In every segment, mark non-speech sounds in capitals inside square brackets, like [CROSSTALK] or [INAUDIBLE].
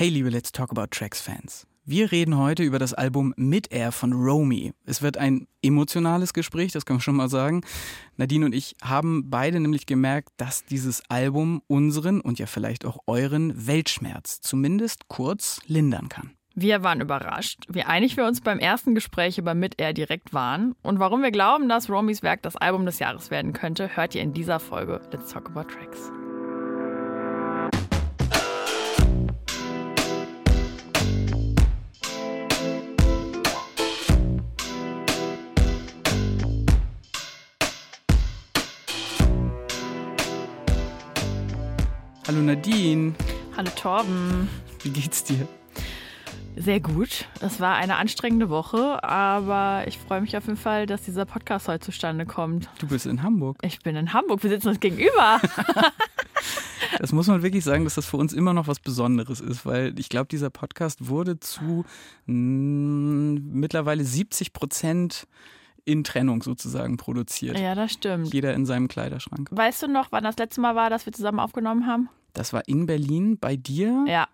Hey liebe Let's Talk About Tracks Fans. Wir reden heute über das Album Mid-Air von Romy. Es wird ein emotionales Gespräch, das kann man schon mal sagen. Nadine und ich haben beide nämlich gemerkt, dass dieses Album unseren und ja vielleicht auch euren Weltschmerz zumindest kurz lindern kann. Wir waren überrascht, wie einig wir uns beim ersten Gespräch über Mid-Air direkt waren. Und warum wir glauben, dass Romys Werk das Album des Jahres werden könnte, hört ihr in dieser Folge Let's Talk About Tracks. Hallo Nadine. Hallo Torben. Wie geht's dir? Sehr gut. Es war eine anstrengende Woche, aber ich freue mich auf jeden Fall, dass dieser Podcast heute zustande kommt. Du bist in Hamburg. Ich bin in Hamburg. Wir sitzen uns gegenüber. [LAUGHS] [LAUGHS] das muss man wirklich sagen, dass das für uns immer noch was Besonderes ist, weil ich glaube, dieser Podcast wurde zu mh, mm, mittlerweile 70 Prozent in Trennung sozusagen produziert. Ja, das stimmt. Jeder in seinem Kleiderschrank. Weißt du noch, wann das letzte Mal war, dass wir zusammen aufgenommen haben? Das war in Berlin bei dir. Ja.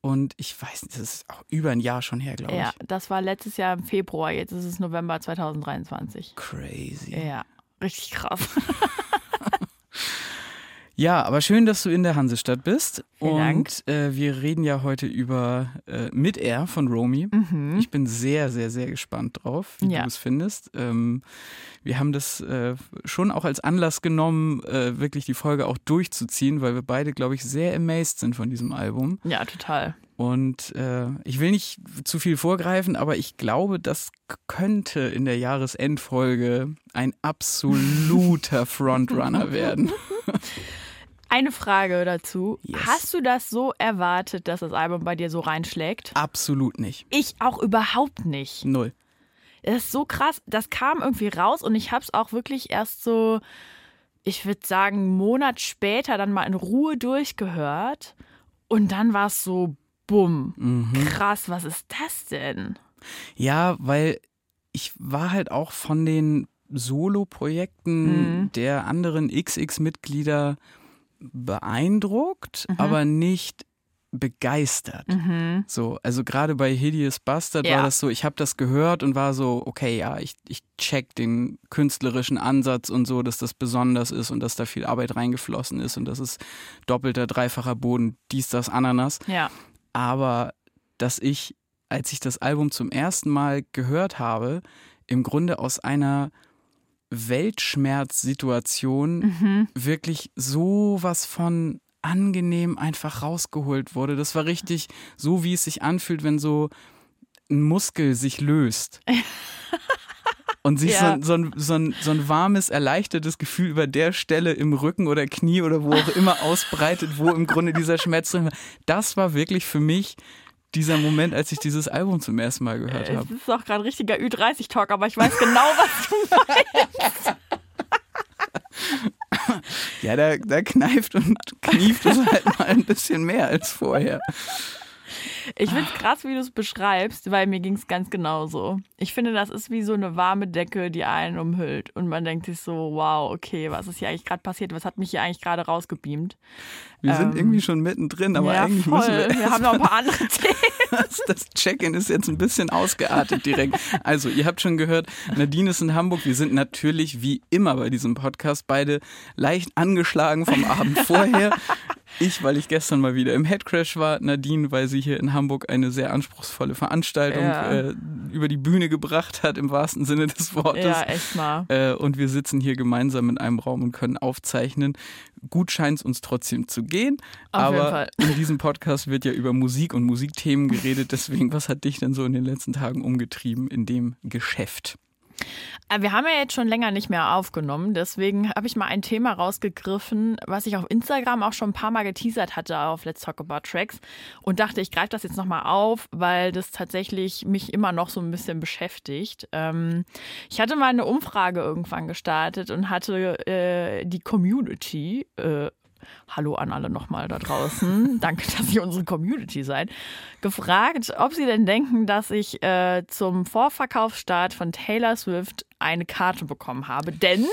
Und ich weiß das ist auch über ein Jahr schon her, glaube ich. Ja, das war letztes Jahr im Februar, jetzt ist es November 2023. Crazy. Ja, richtig krass. [LAUGHS] Ja, aber schön, dass du in der Hansestadt bist. Vielen und äh, wir reden ja heute über äh, Mid-Air von Romy. Mhm. Ich bin sehr, sehr, sehr gespannt drauf, wie Ja. du es findest. Ähm, wir haben das äh, schon auch als Anlass genommen, äh, wirklich die Folge auch durchzuziehen, weil wir beide, glaube ich, sehr amazed sind von diesem Album. Ja, total. Und äh, ich will nicht zu viel vorgreifen, aber ich glaube, das könnte in der Jahresendfolge ein absoluter [LAUGHS] Frontrunner werden. [LAUGHS] Eine Frage dazu. Yes. Hast du das so erwartet, dass das Album bei dir so reinschlägt? Absolut nicht. Ich auch überhaupt nicht. Null. Das ist so krass. Das kam irgendwie raus und ich habe es auch wirklich erst so, ich würde sagen, einen Monat später dann mal in Ruhe durchgehört. Und dann war es so, bumm. Mhm. Krass, was ist das denn? Ja, weil ich war halt auch von den Solo-Projekten Mhm. der anderen XX-Mitglieder beeindruckt, aber nicht begeistert. Mhm. So, also gerade bei Hideous Bastard Ja. war das so, ich habe das gehört und war so, okay, ja, ich, ich check den künstlerischen Ansatz und so, dass das besonders ist und dass da viel Arbeit reingeflossen ist und das ist doppelter, dreifacher Boden, dies, das, Ananas. Ja. Aber dass ich, als ich das Album zum ersten Mal gehört habe, im Grunde aus einer Weltschmerzsituation Mhm. wirklich so was von angenehm einfach rausgeholt wurde. Das war richtig so, wie es sich anfühlt, wenn so ein Muskel sich löst. [LAUGHS] Und sich Ja. so, so, ein, so, ein, so ein warmes, erleichtertes Gefühl über der Stelle im Rücken oder Knie oder wo auch immer ausbreitet, wo im Grunde dieser Schmerz drin war. Das war wirklich für mich dieser Moment, als ich dieses Album zum ersten Mal gehört Es habe. ist auch gerade richtiger Ü30-Talk, aber ich weiß genau, was du [LAUGHS] meinst. Ja, da, da kneift und knieft es halt mal ein bisschen mehr als vorher. Ich finde es krass, wie du es beschreibst, weil mir ging es ganz genauso. Ich finde, das ist wie so eine warme Decke, die einen umhüllt. Und man denkt sich so, wow, okay, was ist hier eigentlich gerade passiert? Was hat mich hier eigentlich gerade rausgebeamt? Wir sind Ähm, irgendwie schon mittendrin, aber ja, eigentlich voll. müssen wir. wir haben noch ein paar andere Themen. [LAUGHS] Das, das Check-in ist jetzt ein bisschen ausgeartet direkt. Also, ihr habt schon gehört, Nadine ist in Hamburg. Wir sind natürlich wie immer bei diesem Podcast beide leicht angeschlagen vom Abend vorher. [LAUGHS] Ich, weil ich gestern mal wieder im Headcrash war. Nadine, weil sie hier in Hamburg eine sehr anspruchsvolle Veranstaltung Ja. äh, über die Bühne gebracht hat, im wahrsten Sinne des Wortes. Ja, echt mal. Äh, und wir sitzen hier gemeinsam in einem Raum und können aufzeichnen. Gut scheint es uns trotzdem zu gehen. Auf jeden aber Fall. [LAUGHS] in diesem Podcast wird ja über Musik und Musikthemen geredet. Deswegen, was hat dich denn so in den letzten Tagen umgetrieben in dem Geschäft? Äh, Wir haben ja jetzt schon länger nicht mehr aufgenommen, deswegen habe ich mal ein Thema rausgegriffen, was ich auf Instagram auch schon ein paar Mal geteasert hatte auf Let's Talk About Tracks und dachte, ich greife das jetzt nochmal auf, weil das tatsächlich mich immer noch so ein bisschen beschäftigt. Ähm, ich hatte mal eine Umfrage irgendwann gestartet und hatte äh, die Community, äh, Hallo an alle nochmal da draußen. [LAUGHS] Danke, dass ihr unsere Community seid. Gefragt, ob sie denn denken, dass ich äh, zum Vorverkaufsstart von Taylor Swift eine Karte bekommen habe. Denn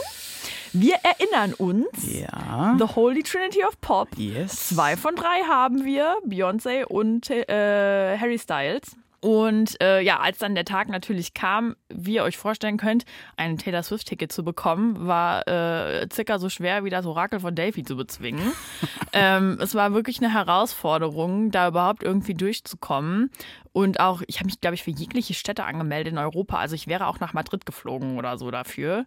Wir erinnern uns. Ja. The Holy Trinity of Pop. Yes. Zwei von drei haben wir, Beyoncé und äh, Harry Styles. Und äh, ja, als dann der Tag natürlich kam, wie ihr euch vorstellen könnt, ein Taylor Swift-Ticket zu bekommen, war äh, circa so schwer wie das Orakel von Delphi zu bezwingen. [LAUGHS] ähm, es war wirklich eine Herausforderung, da überhaupt irgendwie durchzukommen. Und auch, ich habe mich, glaube ich, für jegliche Städte angemeldet in Europa. Also ich wäre auch nach Madrid geflogen oder so dafür.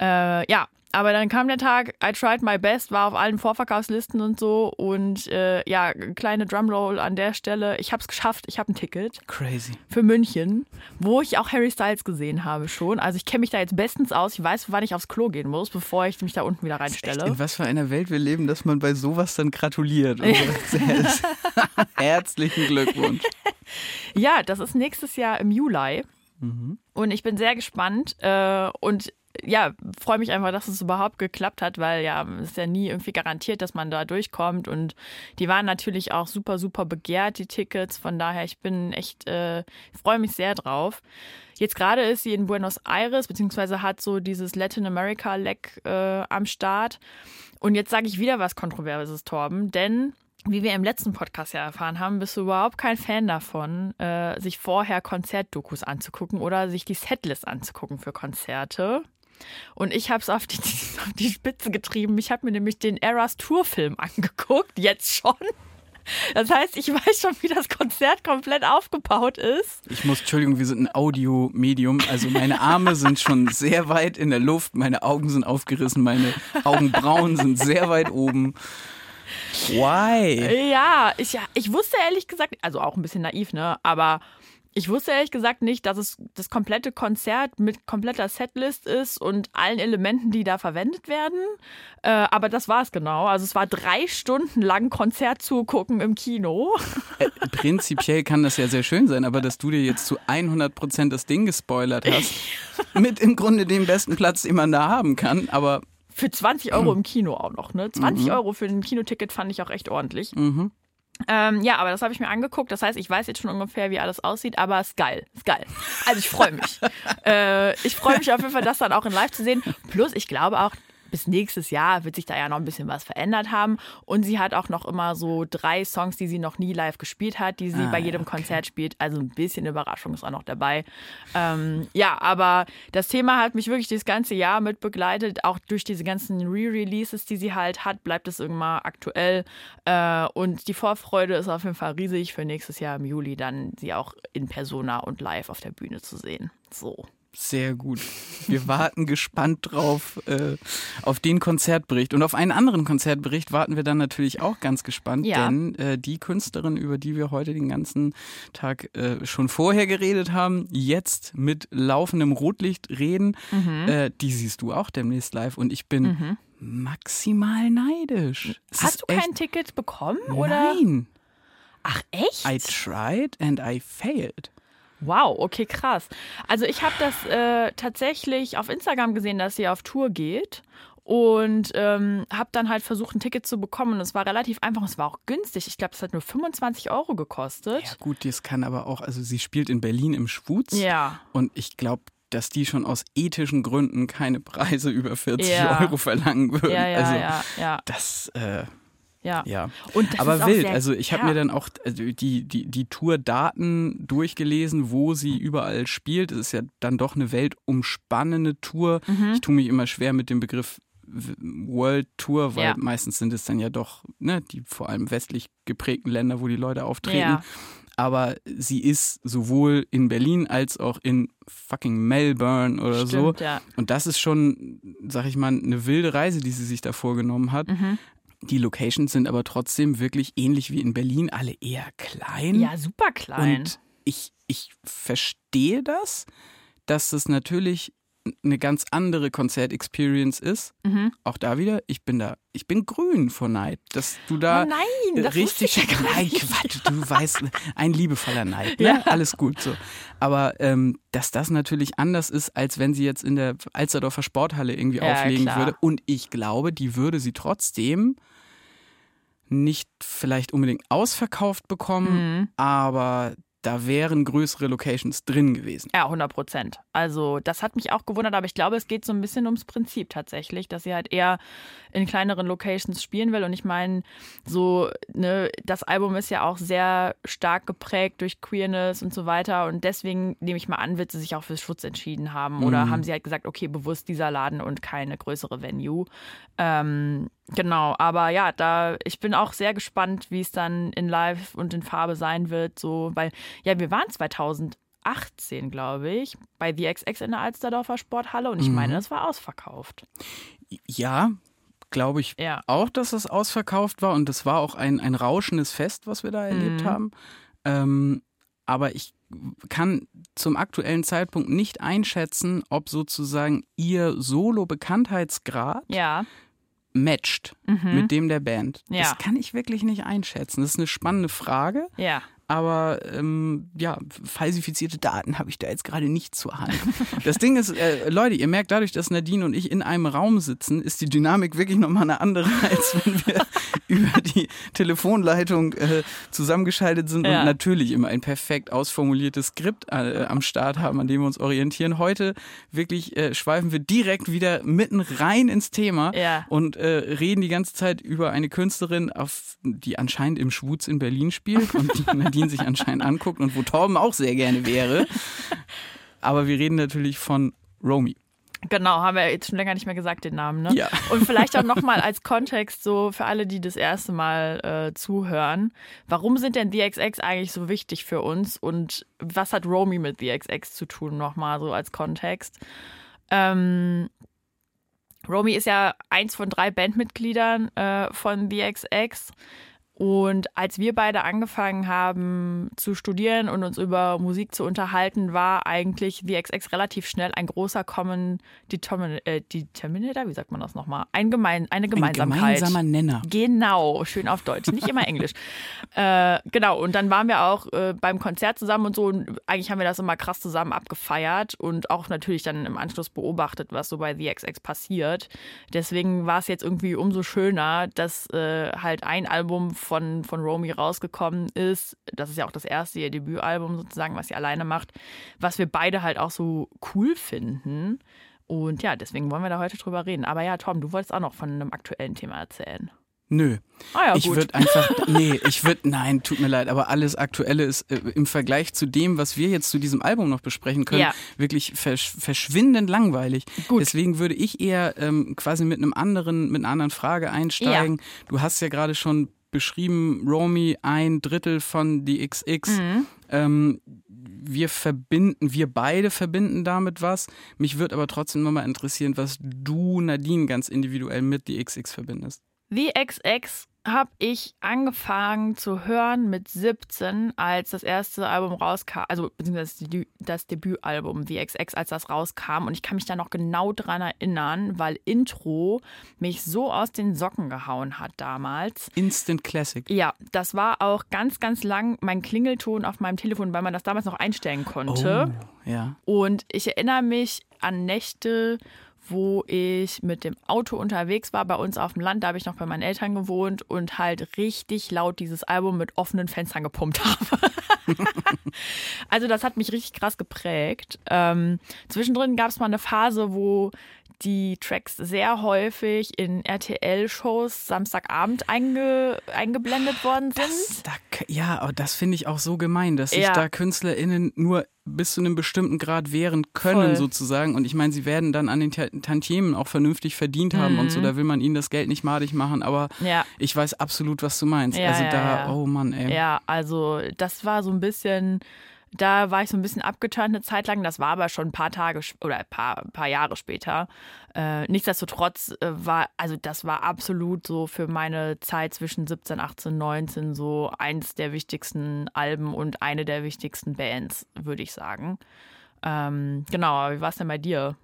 Äh, ja, aber dann kam der Tag, I tried my best, war auf allen Vorverkaufslisten und so. Und äh, ja, kleine Drumroll an der Stelle. Ich habe es geschafft, ich habe ein Ticket. Crazy. Für München, wo ich auch Harry Styles gesehen habe schon. Also ich kenne mich da jetzt bestens aus. Ich weiß, wann ich aufs Klo gehen muss, bevor ich mich da unten wieder reinstelle. In was für einer Welt wir leben, dass man bei sowas dann gratuliert. [LAUGHS] [LAUGHS] Herzlichen Glückwunsch. [LAUGHS] Ja, das ist nächstes Jahr im Juli. Mhm. Und ich bin sehr gespannt. Äh, und ja, freue mich einfach, dass es überhaupt geklappt hat, weil ja, es ist ja nie irgendwie garantiert, dass man da durchkommt. Und die waren natürlich auch super, super begehrt, die Tickets. Von daher, ich bin echt, äh, freue mich sehr drauf. Jetzt gerade ist sie in Buenos Aires, beziehungsweise hat so dieses Latin America Leck äh, am Start. Und jetzt sage ich wieder was Kontroverses, Torben, denn wie wir im letzten Podcast ja erfahren haben, bist du überhaupt kein Fan davon, äh, sich vorher Konzertdokus anzugucken oder sich die Setlist anzugucken für Konzerte. Und ich habe es auf die, [LAUGHS] auf die Spitze getrieben. Ich habe mir nämlich den Eras Tour-Film angeguckt, jetzt schon. Das heißt, ich weiß schon, wie das Konzert komplett aufgebaut ist. Ich muss, Entschuldigung, wir sind ein Audiomedium. Also meine Arme sind schon sehr weit in der Luft, meine Augen sind aufgerissen, meine Augenbrauen sind sehr weit oben. Why? Ja, ich, ich wusste ehrlich gesagt, also auch ein bisschen naiv, ne? Aber ich wusste ehrlich gesagt nicht, dass es das komplette Konzert mit kompletter Setlist ist und allen Elementen, die da verwendet werden. Äh, aber das war es genau. Also es war drei Stunden lang Konzert zugucken im Kino. Äh, prinzipiell kann das ja sehr schön sein, aber dass du dir jetzt zu 100 Prozent das Ding gespoilert hast, [LAUGHS] mit im Grunde dem besten Platz, den man da haben kann, aber für 20 Euro im Kino auch noch, ne? 20 mhm. Euro für ein Kinoticket fand ich auch echt ordentlich. Mhm. Ähm, ja, aber das habe ich mir angeguckt. Das heißt, ich weiß jetzt schon ungefähr, wie alles aussieht, aber es ist geil. Ist geil. Also ich freue mich. [LAUGHS] äh, ich freue mich auf jeden Fall, das dann auch in live zu sehen. Plus, ich glaube auch, bis nächstes Jahr wird sich da ja noch ein bisschen was verändert haben. Und sie hat auch noch immer so drei Songs, die sie noch nie live gespielt hat, die sie ah, bei jedem okay. Konzert spielt. Also ein bisschen Überraschung ist auch noch dabei. Ähm, ja, aber das Thema hat mich wirklich das ganze Jahr mit begleitet. Auch durch diese ganzen Re-Releases, die sie halt hat, bleibt es irgendwann aktuell. Äh, und die Vorfreude ist auf jeden Fall riesig für nächstes Jahr im Juli dann sie auch in Persona und live auf der Bühne zu sehen. So. Sehr gut. Wir warten gespannt drauf, äh, auf den Konzertbericht. Und auf einen anderen Konzertbericht warten wir dann natürlich auch ganz gespannt, ja. denn äh, die Künstlerin, über die wir heute den ganzen Tag äh, schon vorher geredet haben, jetzt mit laufendem Rotlicht reden, mhm. Äh, die siehst du auch demnächst live. Und ich bin mhm. maximal neidisch. Es Hast du kein Ticket bekommen? Oder? Nein. Ach echt? I tried and I failed. Wow, okay, krass. Also ich habe das äh, tatsächlich auf Instagram gesehen, dass sie auf Tour geht und ähm, habe dann halt versucht, ein Ticket zu bekommen. Und es war relativ einfach, es war auch günstig. Ich glaube, es hat nur 25 Euro gekostet. Ja gut, das kann aber auch, also sie spielt in Berlin im Schwutz. Ja. Und ich glaube, dass die schon aus ethischen Gründen keine Preise über 40 ja. Euro verlangen würden. Ja, ja, also ja, ja. das... Äh, ja. ja. Und Aber wild. Also ich habe mir dann auch also die, die, die Tour-Daten durchgelesen, wo sie überall spielt. Es ist ja dann doch eine weltumspannende Tour. Mhm. Ich tue mich immer schwer mit dem Begriff World Tour, weil ja. meistens sind es dann ja doch ne, die vor allem westlich geprägten Länder, wo die Leute auftreten. Ja. Aber sie ist sowohl in Berlin als auch in fucking Melbourne oder Stimmt, so. Ja. Und das ist schon, sag ich mal, eine wilde Reise, die sie sich da vorgenommen hat. Mhm. Die Locations sind aber trotzdem wirklich ähnlich wie in Berlin, alle eher klein. Ja, super klein. Und ich, ich verstehe das, dass das natürlich eine ganz andere Konzertexperience ist. Mhm. Auch da wieder, ich bin da, ich bin grün vor Neid, dass du da oh nein, das richtig nein, Quatsch, du weißt, ein liebevoller Neid, ne? ja. alles gut so. Aber ähm, dass das natürlich anders ist, als wenn sie jetzt in der Alsterdorfer Sporthalle irgendwie ja, auflegen klar. würde. Und ich glaube, die würde sie trotzdem nicht vielleicht unbedingt ausverkauft bekommen, Mhm. aber da wären größere Locations drin gewesen. Ja, 100 Prozent. Also das hat mich auch gewundert, aber ich glaube, es geht so ein bisschen ums Prinzip tatsächlich, dass sie halt eher in kleineren Locations spielen will. Und ich meine, so, ne, das Album ist ja auch sehr stark geprägt durch Queerness und so weiter. Und deswegen nehme ich mal an, wird sie sich auch für Schutz entschieden haben. Oder mhm. haben sie halt gesagt, okay, bewusst dieser Laden und keine größere Venue. Ähm, Genau, aber ja, da ich bin auch sehr gespannt, wie es dann in Live und in Farbe sein wird. So, weil ja, wir waren 2018, glaube ich, bei The XX in der Alsterdorfer Sporthalle und ich mhm. meine, das war ausverkauft. Ja, glaube ich ja. auch, dass es ausverkauft war und es war auch ein, ein rauschendes Fest, was wir da erlebt mhm. haben. Ähm, aber ich kann zum aktuellen Zeitpunkt nicht einschätzen, ob sozusagen ihr Solo-Bekanntheitsgrad ja matcht mhm. mit dem der Band. Ja. Das kann ich wirklich nicht einschätzen. Das ist eine spannende Frage. Ja aber ähm, ja, falsifizierte Daten habe ich da jetzt gerade nicht zur Hand. Das Ding ist, äh, Leute, ihr merkt dadurch, dass Nadine und ich in einem Raum sitzen, ist die Dynamik wirklich nochmal eine andere, [LAUGHS] als wenn wir über die Telefonleitung äh, zusammengeschaltet sind ja. und natürlich immer ein perfekt ausformuliertes Skript äh, am Start haben, an dem wir uns orientieren. Heute wirklich äh, schweifen wir direkt wieder mitten rein ins Thema ja. und äh, reden die ganze Zeit über eine Künstlerin, auf, die anscheinend im Schwutz in Berlin spielt und die [LAUGHS] Nadine Nadine sich anscheinend anguckt und wo Torben auch sehr gerne wäre. Aber wir reden natürlich von Romy. Genau, haben wir jetzt schon länger nicht mehr gesagt, den Namen. Ne? Ja. Und vielleicht auch nochmal als Kontext, so für alle, die das erste Mal äh, zuhören. Warum sind denn The XX eigentlich so wichtig für uns und was hat Romy mit The XX zu tun, nochmal so als Kontext? Ähm, Romy ist ja eins von drei Bandmitgliedern äh, von The XX. Und als wir beide angefangen haben zu studieren und uns über Musik zu unterhalten, war eigentlich The XX relativ schnell ein großer Common Determin äh, Determinator, wie sagt man das nochmal? Ein gemein, eine Gemeinsamkeit. Ein gemeinsamer Nenner. Genau, schön auf Deutsch, nicht immer Englisch. [LAUGHS] äh, genau, und dann waren wir auch äh, beim Konzert zusammen und so. Und eigentlich haben wir das immer krass zusammen abgefeiert und auch natürlich dann im Anschluss beobachtet, was so bei The XX passiert. Deswegen war es jetzt irgendwie umso schöner, dass äh, halt ein Album von von, Romy rausgekommen ist. Das ist ja auch das erste ihr Debütalbum sozusagen, was sie alleine macht, was wir beide halt auch so cool finden. Und ja, deswegen wollen wir da heute drüber reden. Aber ja, Tom, du wolltest auch noch von einem aktuellen Thema erzählen. Nö. Ah ja, ich würde einfach, [LAUGHS] nee, ich würde, nein, tut mir leid, aber alles Aktuelle ist äh, im Vergleich zu dem, was wir jetzt zu diesem Album noch besprechen können, ja. wirklich versch verschwindend langweilig. Gut. Deswegen würde ich eher ähm, quasi mit einem anderen, mit einer anderen Frage einsteigen. Ja. Du hast ja gerade schon beschrieben, Romy ein Drittel von die XX. Mhm. Ähm, wir verbinden, wir beide verbinden damit was. Mich würde aber trotzdem nochmal interessieren, was du, Nadine, ganz individuell mit die XX verbindest. The XX habe ich angefangen zu hören mit 17, als das erste Album rauskam, also beziehungsweise das Debütalbum The XX, als das rauskam. Und ich kann mich da noch genau dran erinnern, weil Intro mich so aus den Socken gehauen hat damals. Instant Classic. Ja, das war auch ganz, ganz lang mein Klingelton auf meinem Telefon, weil man das damals noch einstellen konnte. Oh, ja. Und ich erinnere mich an Nächte, wo ich mit dem Auto unterwegs war, bei uns auf dem Land, da habe ich noch bei meinen Eltern gewohnt und halt richtig laut dieses Album mit offenen Fenstern gepumpt habe. [LAUGHS] also das hat mich richtig krass geprägt. Ähm, zwischendrin gab es mal eine Phase, wo die Tracks sehr häufig in RTL-Shows Samstagabend einge, eingeblendet worden sind. Das, da, ja, aber das finde ich auch so gemein, dass sich ja. da KünstlerInnen nur bis zu einem bestimmten Grad wehren können, Voll. sozusagen. Und ich meine, sie werden dann an den Tantiemen auch vernünftig verdient haben mhm. und so. Mhm. Da will man ihnen das Geld nicht madig machen, aber ja. ich weiß absolut, was du meinst. Ja, also da, oh Mann, ey. Ja, also das war so ein bisschen da war ich so ein bisschen abgeturnt eine Zeit lang. Das war aber schon ein paar Tage oder ein paar, paar Jahre später. Äh, nichtsdestotrotz äh, war, also das war absolut so für meine Zeit zwischen 17, 18, 19 so eins der wichtigsten Alben und eine der wichtigsten Bands, würde ich sagen. Ähm, genau, aber wie war es denn bei dir?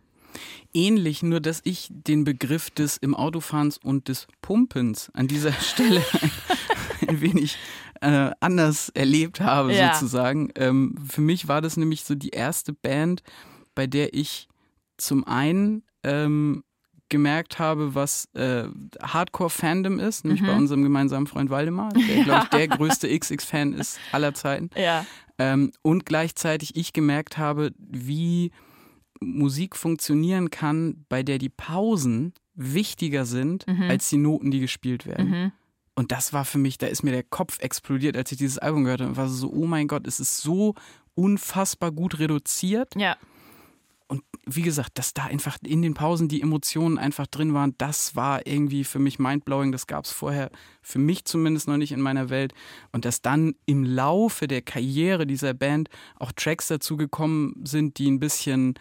Ähnlich, nur dass ich den Begriff des im Autofahrens und des Pumpens an dieser [LAUGHS] Stelle ein wenig äh, anders erlebt habe, ja. sozusagen. Ähm, für mich war das nämlich so die erste Band, bei der ich zum einen ähm, gemerkt habe, was äh, Hardcore-Fandom ist, nämlich mhm. bei unserem gemeinsamen Freund Waldemar, der, [LAUGHS] glaube ich, der größte XX-Fan ist aller Zeiten. Ja. Ähm, und gleichzeitig ich gemerkt habe, wie Musik funktionieren kann, bei der die Pausen wichtiger sind mhm. als die Noten, die gespielt werden. Mhm. Und das war für mich, da ist mir der Kopf explodiert, als ich dieses Album gehört habe. Und war so, oh mein Gott, es ist so unfassbar gut reduziert. Ja. Und wie gesagt, dass da einfach in den Pausen die Emotionen einfach drin waren, das war irgendwie für mich mindblowing. Das gab es vorher für mich zumindest noch nicht in meiner Welt. Und dass dann im Laufe der Karriere dieser Band auch Tracks dazu gekommen sind, die ein bisschen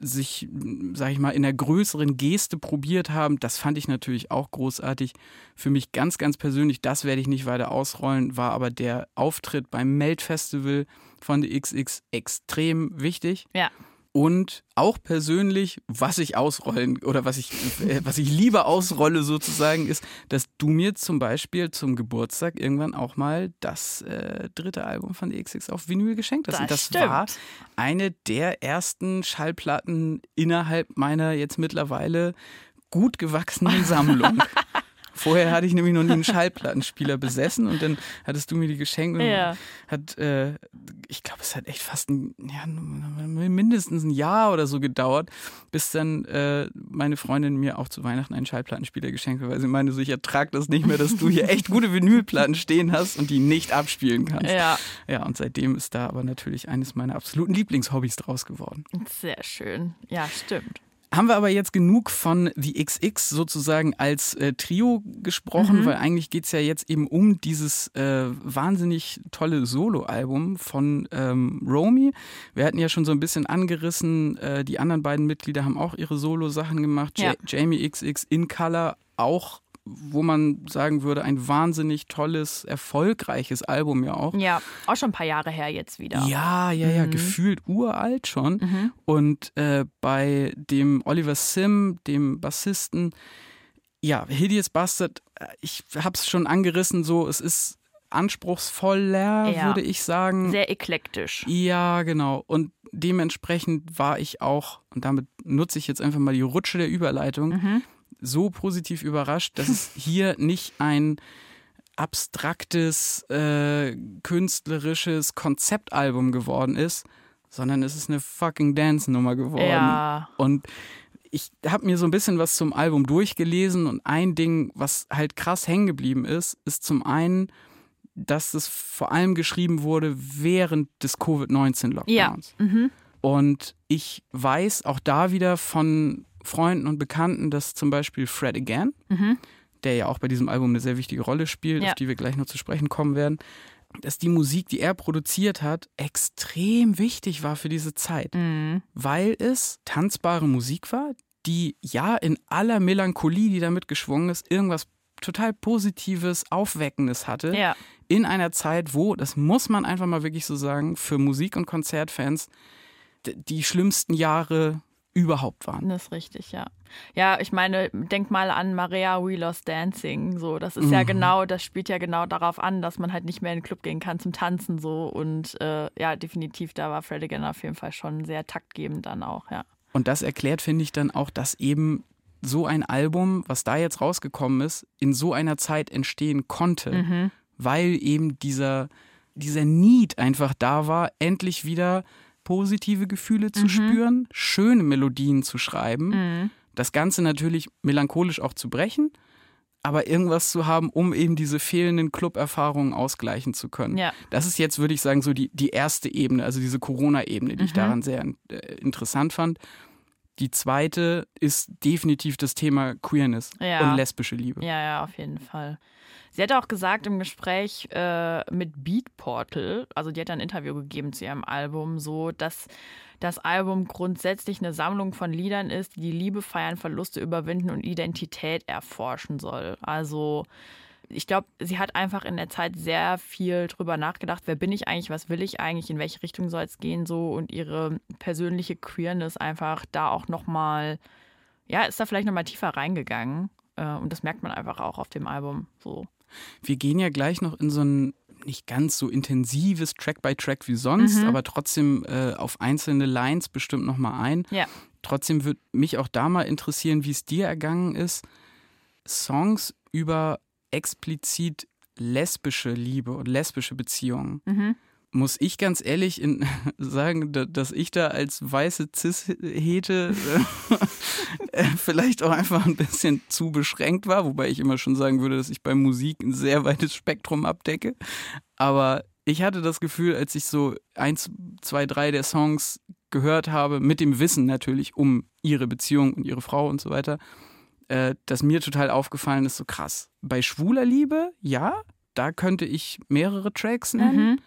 sich, sag ich mal, in der größeren Geste probiert haben, das fand ich natürlich auch großartig. Für mich ganz, ganz persönlich, das werde ich nicht weiter ausrollen, war aber der Auftritt beim Melt Festival von The XX extrem wichtig. Ja. Und auch persönlich, was ich ausrollen oder was ich, äh, was ich lieber ausrolle sozusagen, ist, dass du mir zum Beispiel zum Geburtstag irgendwann auch mal das äh, dritte Album von XX auf Vinyl geschenkt hast. Das, Und das stimmt. war eine der ersten Schallplatten innerhalb meiner jetzt mittlerweile gut gewachsenen Sammlung. [LAUGHS] Vorher hatte ich nämlich noch nie einen Schallplattenspieler besessen und dann hattest du mir die geschenkt und Ja. hat, äh, ich glaube, es hat echt fast ein, ja, mindestens ein Jahr oder so gedauert, bis dann äh, meine Freundin mir auch zu Weihnachten einen Schallplattenspieler geschenkt hat, weil sie meinte, so, ich ertrag das nicht mehr, dass du hier echt gute Vinylplatten stehen hast und die nicht abspielen kannst. Ja, Ja, und seitdem ist da aber natürlich eines meiner absoluten Lieblingshobbys draus geworden. sehr schön. Ja, stimmt. Haben wir aber jetzt genug von The XX sozusagen als äh, Trio gesprochen, Mhm. weil eigentlich geht's ja jetzt eben um dieses äh, wahnsinnig tolle Soloalbum von ähm, Romy. Wir hatten ja schon so ein bisschen angerissen, äh, die anderen beiden Mitglieder haben auch ihre Solo-Sachen gemacht. Ja. Jamie XX in Color auch, wo man sagen würde, ein wahnsinnig tolles, erfolgreiches Album ja auch. Ja, auch schon ein paar Jahre her jetzt wieder. Ja, ja, ja, Mhm. gefühlt uralt schon. Mhm. Und äh, bei dem Oliver Sim, dem Bassisten, ja, Hideous Bastard, äh, ich hab's schon angerissen, so, es ist anspruchsvoller, Ja. würde ich sagen. Sehr eklektisch. ja, genau. Und dementsprechend war ich auch, und damit nutze ich jetzt einfach mal die Rutsche der Überleitung, Mhm. So positiv überrascht, dass es [LAUGHS] hier nicht ein abstraktes, äh, künstlerisches Konzeptalbum geworden ist, sondern es ist eine fucking Dance-Nummer geworden. Ja. Und ich habe mir so ein bisschen was zum Album durchgelesen und ein Ding, was halt krass hängen geblieben ist, ist zum einen, dass es vor allem geschrieben wurde während des Covid-19-Lockdowns. Mhm. Und ich weiß auch da wieder von Freunden und Bekannten, dass zum Beispiel Fred Again, Mhm. der ja auch bei diesem Album eine sehr wichtige Rolle spielt, Ja. auf die wir gleich noch zu sprechen kommen werden, dass die Musik, die er produziert hat, extrem wichtig war für diese Zeit, Mhm. weil es tanzbare Musik war, die ja in aller Melancholie, die damit geschwungen ist, irgendwas total Positives, Aufweckendes hatte Ja. in einer Zeit, wo, das muss man einfach mal wirklich so sagen, für Musik- und Konzertfans die schlimmsten Jahre überhaupt waren. Das ist richtig, ja. Ja, ich meine, denk mal an Maria We Lost Dancing. So, das ist ja Mhm. genau, das spielt ja genau darauf an, dass man halt nicht mehr in den Club gehen kann zum Tanzen so. Und äh, ja, definitiv, da war Fred again auf jeden Fall schon sehr taktgebend dann auch, ja. Und das erklärt, finde ich, dann auch, dass eben so ein Album, was da jetzt rausgekommen ist, in so einer Zeit entstehen konnte, Mhm. weil eben dieser, dieser Need einfach da war, endlich wieder positive Gefühle zu Mhm. spüren, schöne Melodien zu schreiben, Mhm. das Ganze natürlich melancholisch auch zu brechen, aber irgendwas zu haben, um eben diese fehlenden Club-Erfahrungen ausgleichen zu können. Ja. Das ist jetzt, würde ich sagen, so die, die erste Ebene, also diese Corona-Ebene, die ich Mhm. daran sehr äh, interessant fand. Die zweite ist definitiv das Thema Queerness Ja. und lesbische Liebe. Ja, ja, auf jeden Fall. Sie hat auch gesagt im Gespräch äh, mit Beat Portal, also die hat ein Interview gegeben zu ihrem Album, so dass das Album grundsätzlich eine Sammlung von Liedern ist, die die Liebe feiern, Verluste überwinden und Identität erforschen soll. Also ich glaube, sie hat einfach in der Zeit sehr viel drüber nachgedacht, wer bin ich eigentlich, was will ich eigentlich, in welche Richtung soll es gehen so und ihre persönliche Queerness einfach da auch nochmal, ja, ist da vielleicht nochmal tiefer reingegangen. Äh, Und das merkt man einfach auch auf dem Album so. Wir gehen ja gleich noch in so ein nicht ganz so intensives Track by Track wie sonst, Mhm. aber trotzdem äh, auf einzelne Lines bestimmt nochmal ein. Ja. trotzdem würde mich auch da mal interessieren, wie es dir ergangen ist, Songs über explizit lesbische Liebe und lesbische Beziehungen. Mhm. Muss ich ganz ehrlich in, [LAUGHS] sagen, da- dass ich da als weiße Cis-Hete [LAUGHS] äh, vielleicht auch einfach ein bisschen zu beschränkt war, wobei ich immer schon sagen würde, dass ich bei Musik ein sehr [LAUGHS] weites Spektrum abdecke. Aber ich hatte das Gefühl, als ich so eins, zwei, drei der Songs gehört habe, mit dem Wissen natürlich um ihre Beziehung und ihre Frau und so weiter, äh, dass mir total aufgefallen ist, so krass. Bei schwuler Liebe, ja, da könnte ich mehrere Tracks nennen, Mhm.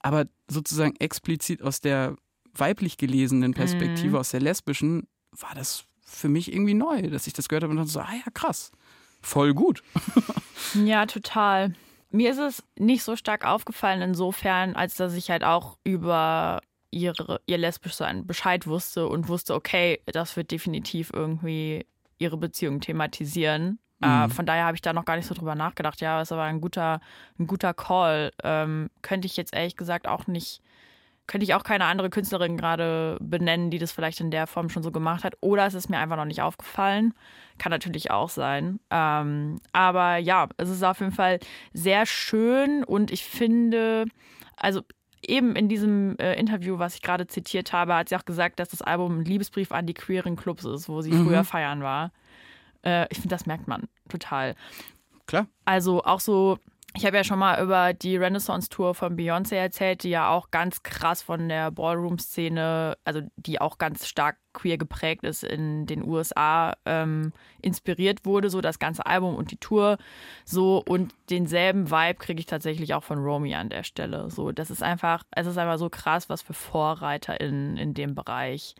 Aber sozusagen explizit aus der weiblich gelesenen Perspektive, Mhm. aus der lesbischen, war das für mich irgendwie neu, dass ich das gehört habe und dachte so, ah ja, krass. Voll gut. [LAUGHS] Ja, total. Mir ist es nicht so stark aufgefallen insofern, als dass ich halt auch über ihre, ihr lesbisch sein Bescheid wusste und wusste, okay, das wird definitiv irgendwie ihre Beziehung thematisieren. Äh, Mhm. von daher habe ich da noch gar nicht so drüber nachgedacht. Ja, ist aber ein guter, ein guter Call. Ähm, könnte ich jetzt ehrlich gesagt auch nicht, könnte ich auch keine andere Künstlerin gerade benennen, die das vielleicht in der Form schon so gemacht hat. Oder es ist mir einfach noch nicht aufgefallen. Kann natürlich auch sein. Ähm, aber ja, es ist auf jeden Fall sehr schön und ich finde, also eben in diesem äh, Interview, was ich gerade zitiert habe, hat sie auch gesagt, dass das Album ein Liebesbrief an die queeren Clubs ist, wo sie Mhm. früher feiern war. Äh, ich finde, das merkt man total. Klar. Also auch so, ich habe ja schon mal über die Renaissance-Tour von Beyoncé erzählt, die ja auch ganz krass von der Ballroom-Szene, also die auch ganz stark queer geprägt ist in den USA, ähm, inspiriert wurde, so das ganze Album und die Tour so und denselben Vibe kriege ich tatsächlich auch von Romy an der Stelle. So, das ist einfach, es ist einfach so krass, was für Vorreiter in, in dem Bereich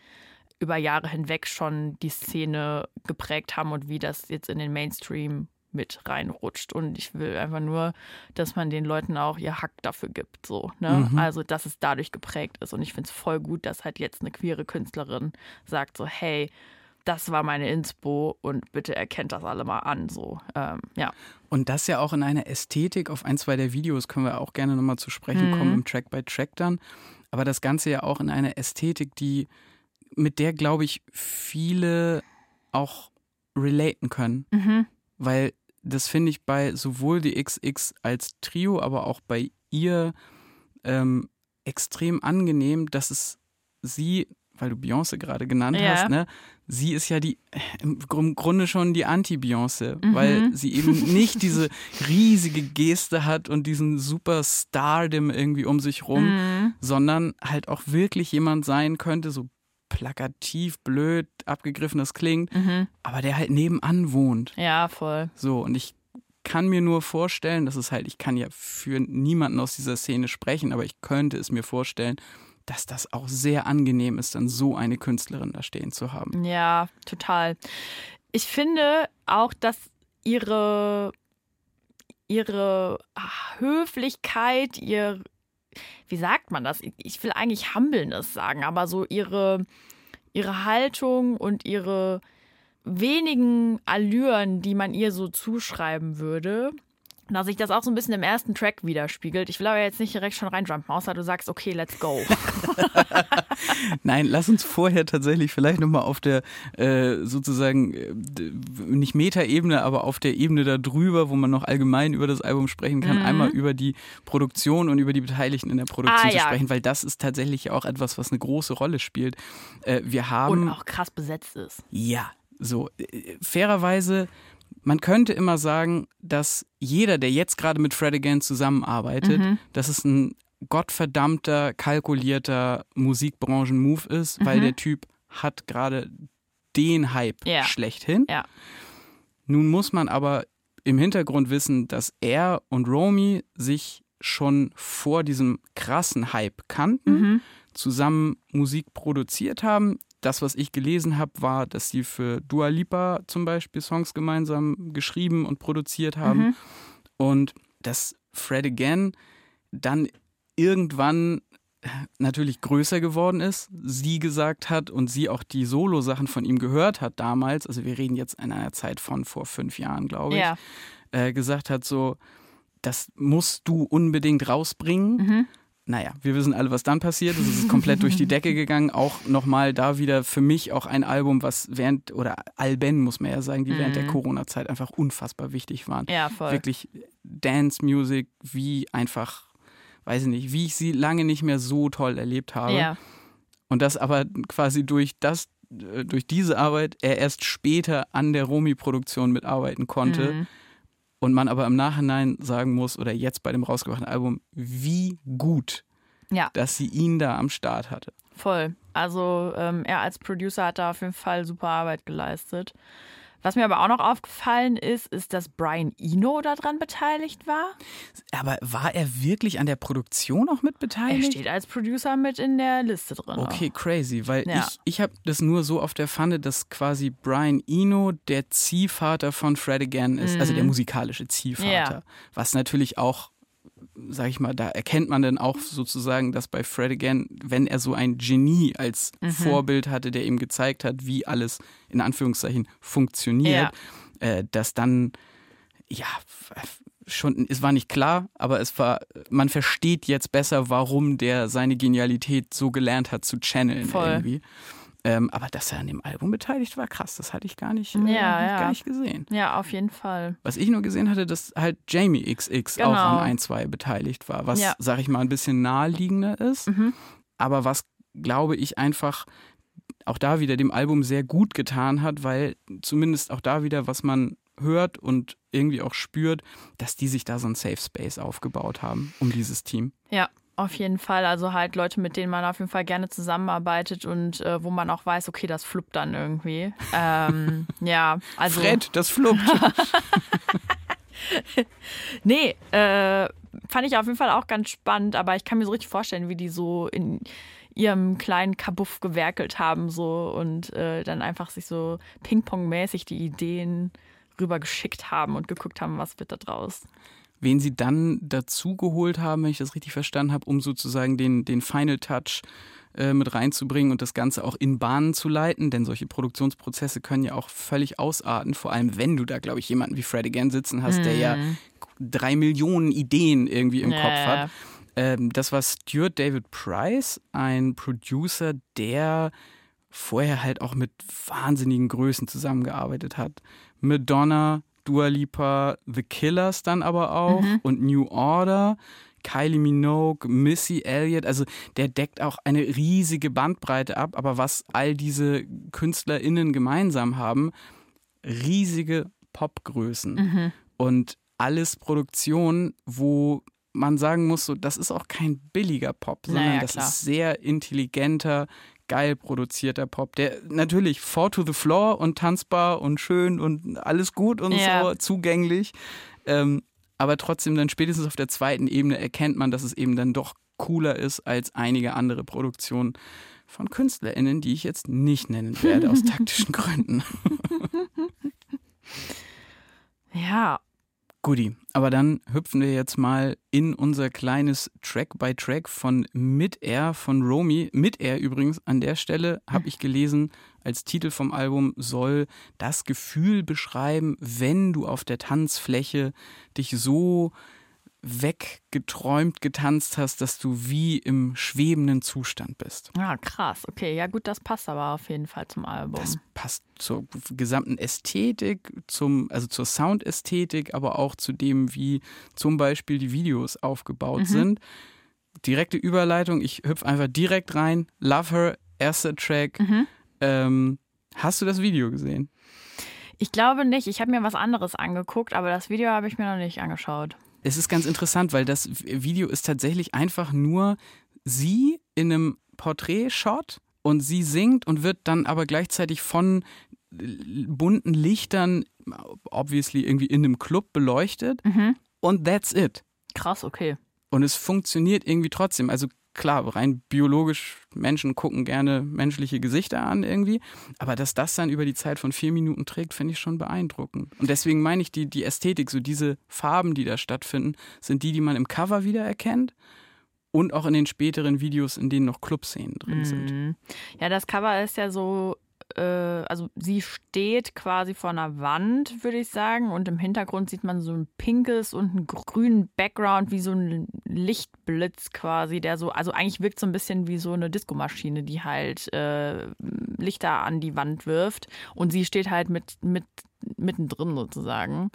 über Jahre hinweg schon die Szene geprägt haben und wie das jetzt in den Mainstream mit reinrutscht. Und ich will einfach nur, dass man den Leuten auch ihr Hack dafür gibt. So, ne? Mhm. Also, dass es dadurch geprägt ist. Und ich finde es voll gut, dass halt jetzt eine queere Künstlerin sagt so, hey, das war meine Inspo und bitte erkennt das alle mal an. So, ähm, ja. Und das ja auch in einer Ästhetik, auf ein, zwei der Videos können wir auch gerne nochmal zu sprechen Mhm. kommen, im Track by Track dann. Aber das Ganze ja auch in einer Ästhetik, die, mit der, glaube ich, viele auch relaten können. Mhm. Weil das finde ich bei sowohl die XX als Trio, aber auch bei ihr ähm, extrem angenehm, dass es sie, weil du Beyoncé gerade genannt Ja. hast, ne, sie ist ja die im Gru- Grunde schon die Anti-Beyoncé, Mhm. weil sie eben nicht diese riesige Geste hat und diesen super Stardom irgendwie um sich rum, Mhm. sondern halt auch wirklich jemand sein könnte, so plakativ, blöd, abgegriffen das klingt, Mhm. aber der halt nebenan wohnt. Ja, voll. So, und ich kann mir nur vorstellen, das ist halt, ich kann ja für niemanden aus dieser Szene sprechen, aber ich könnte es mir vorstellen, dass das auch sehr angenehm ist, dann so eine Künstlerin da stehen zu haben. Ja, total. Ich finde auch, dass ihre, ihre Höflichkeit, ihr, wie sagt man das? Ich will eigentlich Humbleness sagen, aber so ihre, ihre Haltung und ihre wenigen Allüren, die man ihr so zuschreiben würde, dass sich das auch so ein bisschen im ersten Track widerspiegelt. Ich will aber jetzt nicht direkt schon reinjumpen, außer du sagst, okay, let's go. [LAUGHS] [LAUGHS] [LAUGHS] Nein, lass uns vorher tatsächlich vielleicht nochmal auf der äh, sozusagen äh, nicht Metaebene, aber auf der Ebene da drüber, wo man noch allgemein über das Album sprechen kann, Mhm. einmal über die Produktion und über die Beteiligten in der Produktion Ah, zu ja. sprechen, weil das ist tatsächlich auch etwas, was eine große Rolle spielt. Äh, wir haben Und auch krass besetzt ist. Ja, so äh, fairerweise, man könnte immer sagen, dass jeder, der jetzt gerade mit Fred Again zusammenarbeitet, Mhm. dass es ein gottverdammter, kalkulierter Musikbranchen-Move ist, weil Mhm. der Typ hat gerade den Hype Ja. schlechthin. Ja. Nun muss man aber im Hintergrund wissen, dass er und Romy sich schon vor diesem krassen Hype kannten Mhm. zusammen Musik produziert haben. Das, was ich gelesen habe, war, dass sie für Dua Lipa zum Beispiel Songs gemeinsam geschrieben und produziert haben. Mhm. Und dass Fred Again dann irgendwann äh, natürlich größer geworden ist, sie gesagt hat und sie auch die Solo-Sachen von ihm gehört hat damals, also wir reden jetzt in einer Zeit von vor fünf Jahren, glaube ich, Ja. äh, gesagt hat so, das musst du unbedingt rausbringen. Mhm. naja, wir wissen alle, was dann passiert ist. Es ist komplett durch die Decke gegangen. Auch nochmal da wieder für mich auch ein Album, was während, oder Alben muss man ja sagen, die mhm. während der mhm. Corona-Zeit einfach unfassbar wichtig waren. Ja, voll. Wirklich Dance-Music, wie einfach, weiß ich nicht, wie ich sie lange nicht mehr so toll erlebt habe. Ja. Und das aber quasi durch das, äh, durch diese Arbeit er erst später an der Romy-Produktion mitarbeiten konnte. Mhm und man aber im Nachhinein sagen muss, oder jetzt bei dem rausgebrachten Album, wie gut, ja. dass sie ihn da am Start hatte. Voll. Also ähm, er als Producer hat da auf jeden Fall super Arbeit geleistet. Was mir aber auch noch aufgefallen ist, ist, dass Brian Eno daran beteiligt war. Aber war er wirklich an der Produktion auch mit beteiligt? Er steht als Producer mit in der Liste drin. Okay, crazy, weil ja. ich, ich habe das nur so auf der Pfanne, dass quasi Brian Eno der Ziehvater von Fred Again ist, mhm. also der mhm. musikalische Ziehvater. Ja. Was natürlich auch sag ich mal, da erkennt man dann auch sozusagen, dass bei Fred again, wenn er so ein Genie als mhm. Vorbild hatte, der ihm gezeigt hat, wie alles in Anführungszeichen funktioniert, ja. äh, dass dann, ja, schon, es war nicht klar, aber es war, man versteht jetzt besser, warum der seine Genialität so gelernt hat zu channeln Voll. irgendwie. Ähm, aber dass er an dem Album beteiligt war, krass, das hatte ich gar nicht, äh, ja, ja. gar nicht gesehen. Ja, auf jeden Fall. Was ich nur gesehen hatte, dass halt Jamie XX genau. auch an ein, zwei beteiligt war, was, ja. sag ich mal, ein bisschen naheliegender ist. Mhm. Aber was, glaube ich, einfach auch da wieder dem Album sehr gut getan hat, weil zumindest auch da wieder, was man hört und irgendwie auch spürt, dass die sich da so ein Safe Space aufgebaut haben um dieses Team. Ja, auf jeden Fall. Also halt Leute, mit denen man auf jeden Fall gerne zusammenarbeitet und äh, wo man auch weiß, okay, das fluppt dann irgendwie. Ähm, [LAUGHS] ja, also. Fred, das fluppt. [LAUGHS] nee, äh, fand ich auf jeden Fall auch ganz spannend, aber ich kann mir so richtig vorstellen, wie die so in ihrem kleinen Kabuff gewerkelt haben so und äh, dann einfach sich so Ping-Pong-mäßig die Ideen rübergeschickt haben und geguckt haben, was wird da draus wen sie dann dazu geholt haben, wenn ich das richtig verstanden habe, um sozusagen den, den Final Touch äh, mit reinzubringen und das Ganze auch in Bahnen zu leiten, denn solche Produktionsprozesse können ja auch völlig ausarten, vor allem wenn du da, glaube ich, jemanden wie Fred again sitzen hast, mhm. der ja mhm. drei Millionen Ideen irgendwie im ja. Kopf hat. Ähm, das war Stuart David Price, ein Producer, der vorher halt auch mit wahnsinnigen Größen zusammengearbeitet hat. Madonna, Dua Lipa, The Killers dann aber auch mhm. und New Order. Kylie Minogue, Missy Elliott, also der deckt auch eine riesige Bandbreite ab, aber was all diese KünstlerInnen gemeinsam haben, riesige Popgrößen mhm. und alles Produktionen, wo man sagen muss, so, das ist auch kein billiger Pop, sondern naja, das ist sehr intelligenter, geil produzierter Pop, der natürlich four to the floor und tanzbar und schön und alles gut und ja. so zugänglich. Ähm, aber trotzdem dann spätestens auf der zweiten Ebene erkennt man, dass es eben dann doch cooler ist als einige andere Produktionen von KünstlerInnen, die ich jetzt nicht nennen werde aus [LAUGHS] taktischen Gründen. ja, Guti, aber dann hüpfen wir jetzt mal in unser kleines Track by Track von Mid-Air von Romy. Mid-Air übrigens an der Stelle habe ich gelesen, als Titel vom Album soll das Gefühl beschreiben, wenn du auf der Tanzfläche dich so weggeträumt getanzt hast, dass du wie im schwebenden Zustand bist. Ja, krass. Okay, ja gut, das passt aber auf jeden Fall zum Album. Das passt zur gesamten Ästhetik, zum, also zur Soundästhetik, aber auch zu dem, wie zum Beispiel die Videos aufgebaut mhm. sind. Direkte Überleitung, ich hüpfe einfach direkt rein. Love Her, erster Track. Mhm. Ähm, hast du das Video gesehen? Ich glaube nicht. Ich habe mir was anderes angeguckt, aber das Video habe ich mir noch nicht angeschaut es ist ganz interessant, weil das Video ist tatsächlich einfach nur sie in einem Porträtshot und sie singt und wird dann aber gleichzeitig von bunten Lichtern, obviously irgendwie in einem Club beleuchtet. Mhm. Und that's it. Krass, okay. Und es funktioniert irgendwie trotzdem. Also klar, rein biologisch, Menschen gucken gerne menschliche Gesichter an irgendwie. Aber dass das dann über die Zeit von vier Minuten trägt, finde ich schon beeindruckend. Und deswegen meine ich, die, die Ästhetik, so diese Farben, die da stattfinden, sind die, die man im Cover wiedererkennt. Und auch in den späteren Videos, in denen noch Clubszenen drin sind. Mhm. Ja, das Cover ist ja so äh, also sie steht quasi vor einer Wand, würde ich sagen, und im Hintergrund sieht man so ein pinkes und einen grünen Background, wie so ein Lichtblitz quasi, der so, also eigentlich wirkt so ein bisschen wie so eine Diskomaschine, die halt äh, Lichter an die Wand wirft. Und sie steht halt mit, mit mittendrin sozusagen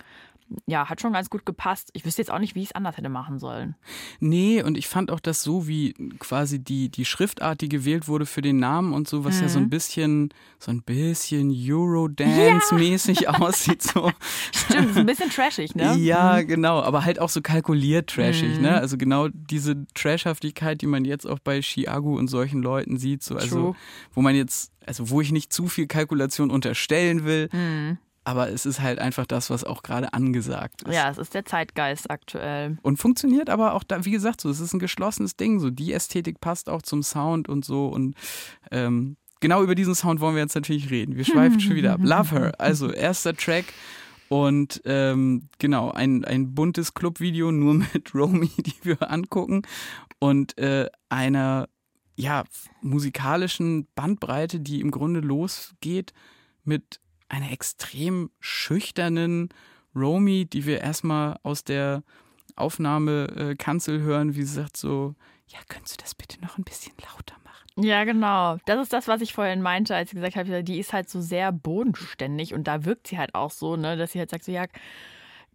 ja, hat schon ganz gut gepasst. Ich wüsste jetzt auch nicht, wie ich es anders hätte machen sollen. Nee, und ich fand auch das so, wie quasi die, die Schriftart, die gewählt wurde für den Namen und so, was mhm. ja so ein mhm. bisschen, so ein bisschen Eurodance-mäßig ja. [LAUGHS] aussieht. So. Stimmt, so ein bisschen trashig, ne? Ja, mhm. genau, aber halt auch so kalkuliert trashig, ne? mhm. ne? Also genau diese Trashhaftigkeit, die man jetzt auch bei Chiago und solchen Leuten sieht, so, also, True. wo man jetzt, also wo ich nicht zu viel Kalkulation unterstellen will, mhm aber es ist halt einfach das, was auch gerade angesagt ist. Ja, es ist der Zeitgeist aktuell. Und funktioniert aber auch da, wie gesagt, so, es ist ein geschlossenes Ding. So, die Ästhetik passt auch zum Sound und so. Und ähm, genau über diesen Sound wollen wir jetzt natürlich reden. Wir schweifen schon wieder ab. [LAUGHS] Love Her, also erster Track. Und ähm, genau, ein, ein buntes Clubvideo nur [LAUGHS] mit Romy, die wir angucken. Und äh, einer ja, musikalischen Bandbreite, die im Grunde losgeht mit einer extrem schüchternen Romy, die wir erstmal aus der Aufnahmekanzel hören, wie sie sagt so, ja, könntest du das bitte noch ein bisschen lauter machen? Ja, genau. Das ist das, was ich vorhin meinte, als ich gesagt habe, die ist halt so sehr bodenständig und da wirkt sie halt auch so, ne, dass sie halt sagt so, ja,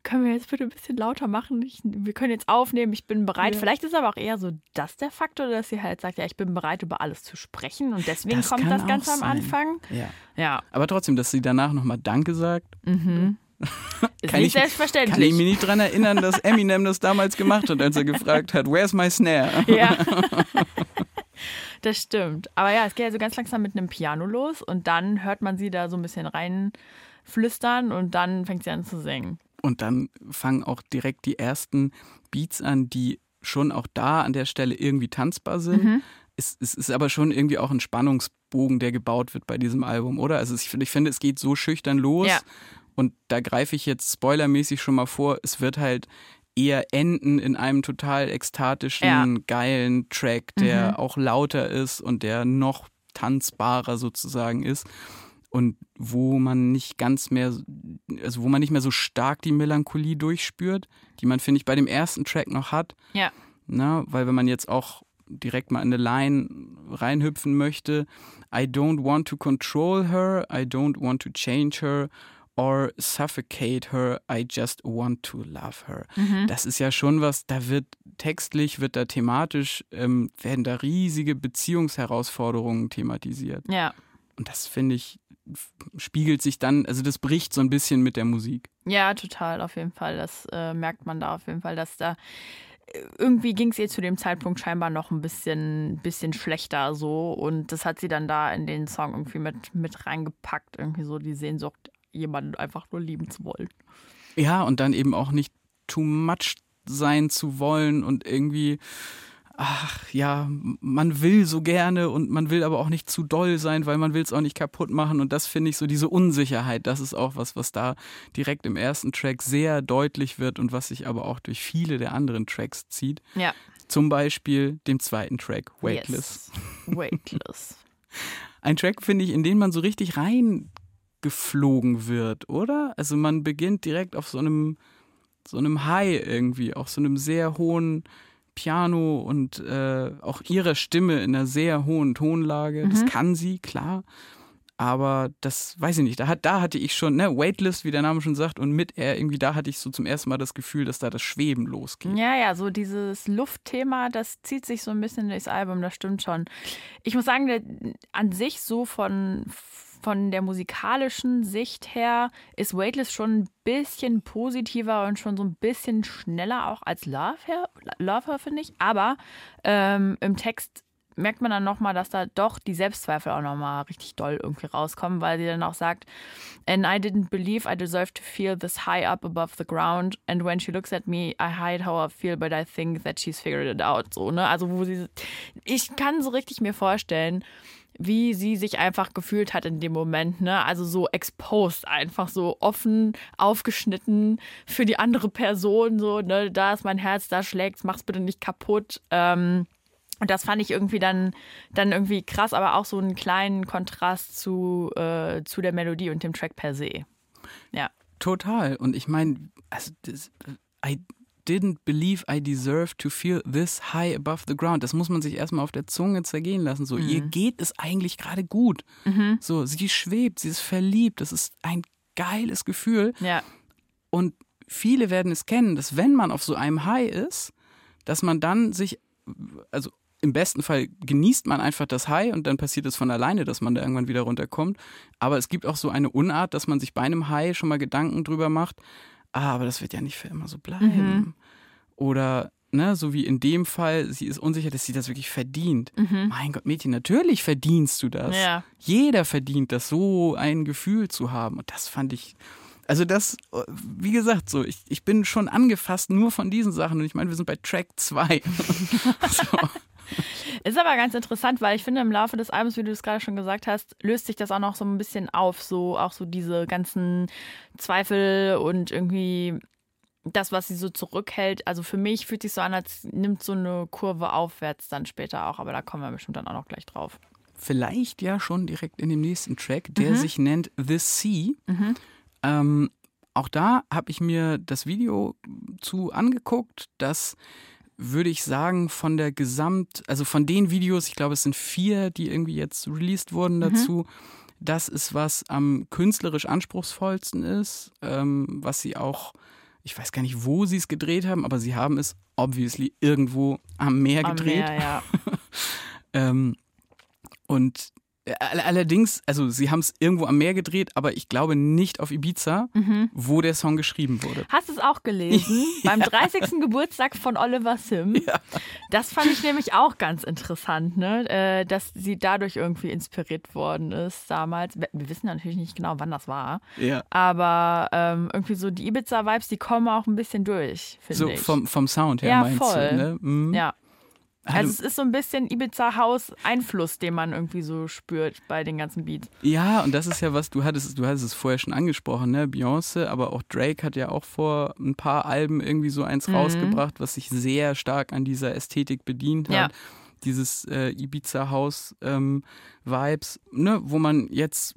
können wir jetzt bitte ein bisschen lauter machen? Ich, wir können jetzt aufnehmen, ich bin bereit. Ja. Vielleicht ist aber auch eher so das der Faktor, dass sie halt sagt, ja, ich bin bereit, über alles zu sprechen. Und deswegen das kommt das Ganze am Anfang. Ja. ja. Aber trotzdem, dass sie danach nochmal Danke sagt. Mhm. [LAUGHS] Ist kann nicht ich, selbstverständlich. Kann ich mich nicht daran erinnern, dass Eminem das damals gemacht hat, als er gefragt hat, where's my snare? [LAUGHS] Ja. [LAUGHS] das stimmt. Aber ja, es geht also ganz langsam mit einem Piano los und dann hört man sie da so ein bisschen reinflüstern und dann fängt sie an zu singen. Und dann fangen auch direkt die ersten Beats an, die schon auch da an der Stelle irgendwie tanzbar sind. Mhm. Es, es, ist aber schon irgendwie auch ein Spannungsbogen, der gebaut wird bei diesem Album, oder? Also ich, ich finde, es geht so schüchtern los. Ja. Und da greife ich jetzt spoilermäßig schon mal vor, es wird halt eher enden in einem total ekstatischen, ja. geilen Track, der mhm. auch lauter ist und der noch tanzbarer sozusagen ist und wo man nicht ganz mehr, also wo man nicht mehr so stark die Melancholie durchspürt, die man, finde ich, bei dem ersten Track noch hat. Ja. Na, weil wenn man jetzt auch direkt mal in eine Line reinhüpfen möchte, I don't want to control her, I don't want to change her or suffocate her, I just want to love her. Mhm. Das ist ja schon was, da wird textlich, wird da thematisch, ähm, werden da riesige Beziehungsherausforderungen thematisiert. Ja. Und das finde ich spiegelt sich dann, also das bricht so ein bisschen mit der Musik. Ja, total, auf jeden Fall. Das äh, merkt man da auf jeden Fall, dass da äh, irgendwie ging es ihr zu dem Zeitpunkt scheinbar noch ein bisschen, bisschen schlechter so und das hat sie dann da in den Song irgendwie mit, mit reingepackt, irgendwie so die Sehnsucht, jemanden einfach nur lieben zu wollen. Ja, und dann eben auch nicht too much sein zu wollen und irgendwie ach ja, man will so gerne und man will aber auch nicht zu doll sein, weil man will es auch nicht kaputt machen. Und das finde ich so, diese Unsicherheit, das ist auch was, was da direkt im ersten Track sehr deutlich wird und was sich aber auch durch viele der anderen Tracks zieht. Ja. Zum Beispiel dem zweiten Track, Weightless. Yes. Weightless. [LAUGHS] Ein Track, finde ich, in den man so richtig reingeflogen wird, oder? Also man beginnt direkt auf so einem, so einem High irgendwie, auf so einem sehr hohen Piano und äh, auch ihre Stimme in einer sehr hohen Tonlage. Das mhm. kann sie, klar. Aber das weiß ich nicht. Da, hat, da hatte ich schon, ne, Waitlist, wie der Name schon sagt, und mit er irgendwie, da hatte ich so zum ersten Mal das Gefühl, dass da das Schweben losgeht. Ja, ja, so dieses Luftthema, das zieht sich so ein bisschen durchs Album, das stimmt schon. Ich muss sagen, an sich so von von der musikalischen Sicht her ist Weightless schon ein bisschen positiver und schon so ein bisschen schneller auch als Love Her, Love Her finde ich. Aber ähm, im Text merkt man dann nochmal, dass da doch die Selbstzweifel auch nochmal richtig doll irgendwie rauskommen, weil sie dann auch sagt, and I didn't believe I deserved to feel this high up above the ground and when she looks at me, I hide how I feel, but I think that she's figured it out. So, ne? Also wo sie, ich kann so richtig mir vorstellen, wie sie sich einfach gefühlt hat in dem Moment, ne? Also so exposed, einfach so offen, aufgeschnitten für die andere Person, so, ne? Da ist mein Herz, da schlägt's, mach's bitte nicht kaputt. Ähm, Und das fand ich irgendwie dann, dann irgendwie krass, aber auch so einen kleinen Kontrast zu, äh, zu der Melodie und dem Track per se. Ja. Total. Und ich meine, also das, I didn't believe I deserve to feel this high above the ground. Das muss man sich erstmal auf der Zunge zergehen lassen. So, mhm. ihr geht es eigentlich gerade gut. Mhm. So, sie schwebt, sie ist verliebt. Das ist ein geiles Gefühl. Ja. Und viele werden es kennen, dass wenn man auf so einem High ist, dass man dann sich, also im besten Fall genießt man einfach das High und dann passiert es von alleine, dass man da irgendwann wieder runterkommt. Aber es gibt auch so eine Unart, dass man sich bei einem High schon mal Gedanken drüber macht, ah, aber das wird ja nicht für immer so bleiben. Mhm. Oder Ne, so wie in dem Fall, sie ist unsicher, dass sie das wirklich verdient. Mhm. Mein Gott, Mädchen, natürlich verdienst du das. Ja. Jeder verdient das, so ein Gefühl zu haben. Und das fand ich, also das, wie gesagt, so, ich, ich bin schon angefasst nur von diesen Sachen. Und ich meine, wir sind bei Track 2. [LAUGHS] so. [LAUGHS] Ist aber ganz interessant, weil ich finde, im Laufe des Albums, wie du es gerade schon gesagt hast, löst sich das auch noch so ein bisschen auf. So auch so diese ganzen Zweifel und irgendwie das, was sie so zurückhält. Also für mich fühlt sich so an, als nimmt so eine Kurve aufwärts dann später auch. Aber da kommen wir bestimmt dann auch noch gleich drauf. Vielleicht ja schon direkt in dem nächsten Track, der mhm. sich nennt The Sea. Mhm. Ähm, auch da habe ich mir das Video zu angeguckt, das würde ich sagen, von der Gesamt, also von den Videos, ich glaube, es sind vier, die irgendwie jetzt released wurden mhm. dazu. Mhm. Das ist, was am künstlerisch anspruchsvollsten ist, ähm, was sie auch, ich weiß gar nicht, wo sie es gedreht haben, aber sie haben es obviously irgendwo am Meer gedreht. Am Meer, ja. [LAUGHS] ähm, und Allerdings, also sie haben es irgendwo am Meer gedreht, aber ich glaube nicht auf Ibiza, mhm. wo der Song geschrieben wurde. Hast du es auch gelesen? [LAUGHS] ja. Beim 30. Geburtstag von Oliver Sim. Ja. Das fand ich nämlich auch ganz interessant, ne? Äh, dass sie dadurch irgendwie inspiriert worden ist damals. Wir wissen natürlich nicht genau, wann das war. Ja. Aber ähm, irgendwie so die Ibiza-Vibes, die kommen auch ein bisschen durch, finde so ich. So vom, vom Sound her ja, meinst voll. du, ne? Mhm. Ja. Also es ist so ein bisschen Ibiza-Haus-Einfluss, den man irgendwie so spürt bei den ganzen Beats. Ja, und das ist ja was, du hattest, du hattest es vorher schon angesprochen, ne? Beyoncé, aber auch Drake hat ja auch vor ein paar Alben irgendwie so eins mhm. rausgebracht, was sich sehr stark an dieser Ästhetik bedient hat. Ja dieses äh, Ibiza-Haus-Vibes, ähm, ne, wo man jetzt,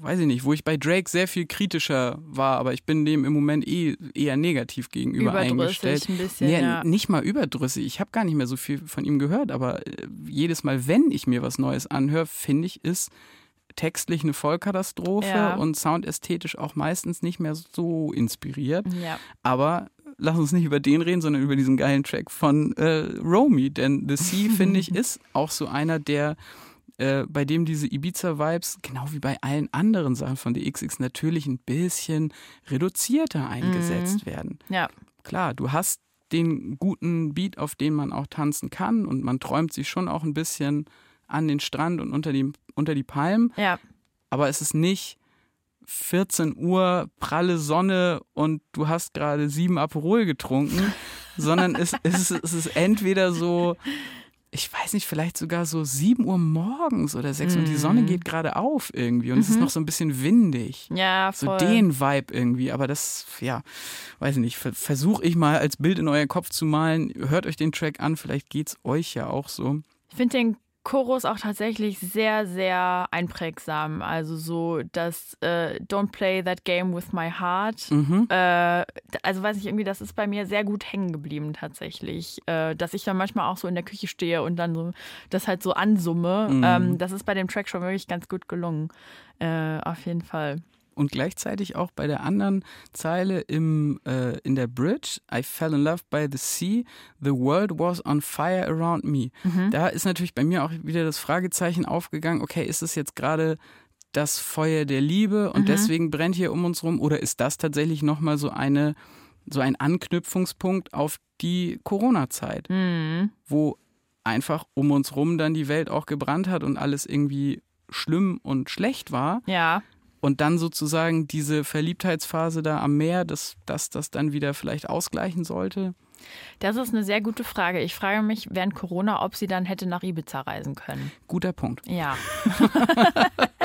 weiß ich nicht, wo ich bei Drake sehr viel kritischer war, aber ich bin dem im Moment eh eher negativ gegenüber eingestellt. Ein bisschen, nee, ja. Nicht mal überdrüssig, ich habe gar nicht mehr so viel von ihm gehört, aber äh, jedes Mal, wenn ich mir was Neues anhöre, finde ich, ist textlich eine Vollkatastrophe ja. und soundästhetisch auch meistens nicht mehr so inspiriert. Ja. Aber lass uns nicht über den reden, sondern über diesen geilen Track von äh, Romy. Denn The Sea, [LAUGHS] finde ich, ist auch so einer, der äh, bei dem diese Ibiza-Vibes, genau wie bei allen anderen Sachen von der XX, natürlich ein bisschen reduzierter eingesetzt mhm. werden. Ja. Klar, du hast den guten Beat, auf den man auch tanzen kann und man träumt sich schon auch ein bisschen an den Strand und unter die, unter die Palmen. Ja. Aber es ist nicht 14 Uhr, pralle Sonne und du hast gerade sieben Aperol getrunken, sondern es, [LAUGHS] es, ist, es ist entweder so, ich weiß nicht, vielleicht sogar so 7 Uhr morgens oder 6 mhm. und die Sonne mhm. geht gerade auf irgendwie und mhm. es ist mhm. noch so ein bisschen windig. Ja, voll. So den Vibe irgendwie, aber das, ja, weiß ich nicht, versuche ich mal als Bild in euren Kopf zu malen. Hört euch den Track an, vielleicht geht es euch ja auch so. Ich finde den Chorus auch tatsächlich sehr, sehr einprägsam. Also so das äh, Don't play that game with my heart. Mhm. Äh, also weiß ich irgendwie, das ist bei mir sehr gut hängen geblieben tatsächlich. Äh, dass ich dann manchmal auch so in der Küche stehe und dann so das halt so ansumme. Mhm. Ähm, das ist bei dem Track schon wirklich ganz gut gelungen. Äh, auf jeden Fall und gleichzeitig auch bei der anderen Zeile im, äh, in der Bridge, I fell in love by the sea, the world was on fire around me. Mhm. Da ist natürlich bei mir auch wieder das Fragezeichen aufgegangen, okay, ist es jetzt gerade das Feuer der Liebe und mhm. deswegen brennt hier um uns rum oder ist das tatsächlich nochmal so eine, so ein Anknüpfungspunkt auf die Corona-Zeit, mhm. wo einfach um uns rum dann die Welt auch gebrannt hat und alles irgendwie schlimm und schlecht war. Ja. Und dann sozusagen diese Verliebtheitsphase da am Meer, dass, dass das dann wieder vielleicht ausgleichen sollte? Das ist eine sehr gute Frage. Ich frage mich während Corona, ob sie dann hätte nach Ibiza reisen können. Guter Punkt. Ja. [LAUGHS]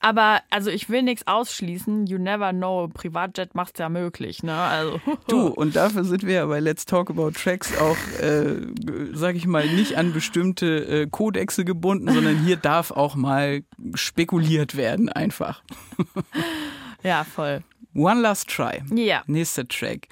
Aber also ich will nichts ausschließen. You never know. Privatjet macht's ja möglich, ne? Also. [LAUGHS] Du, und dafür sind wir ja bei Let's Talk About Tracks auch, äh, sag ich mal, nicht an bestimmte äh, Kodexe gebunden, sondern hier darf auch mal spekuliert werden, einfach. [LAUGHS] ja, voll. One Last Try. Ja. Nächster Track.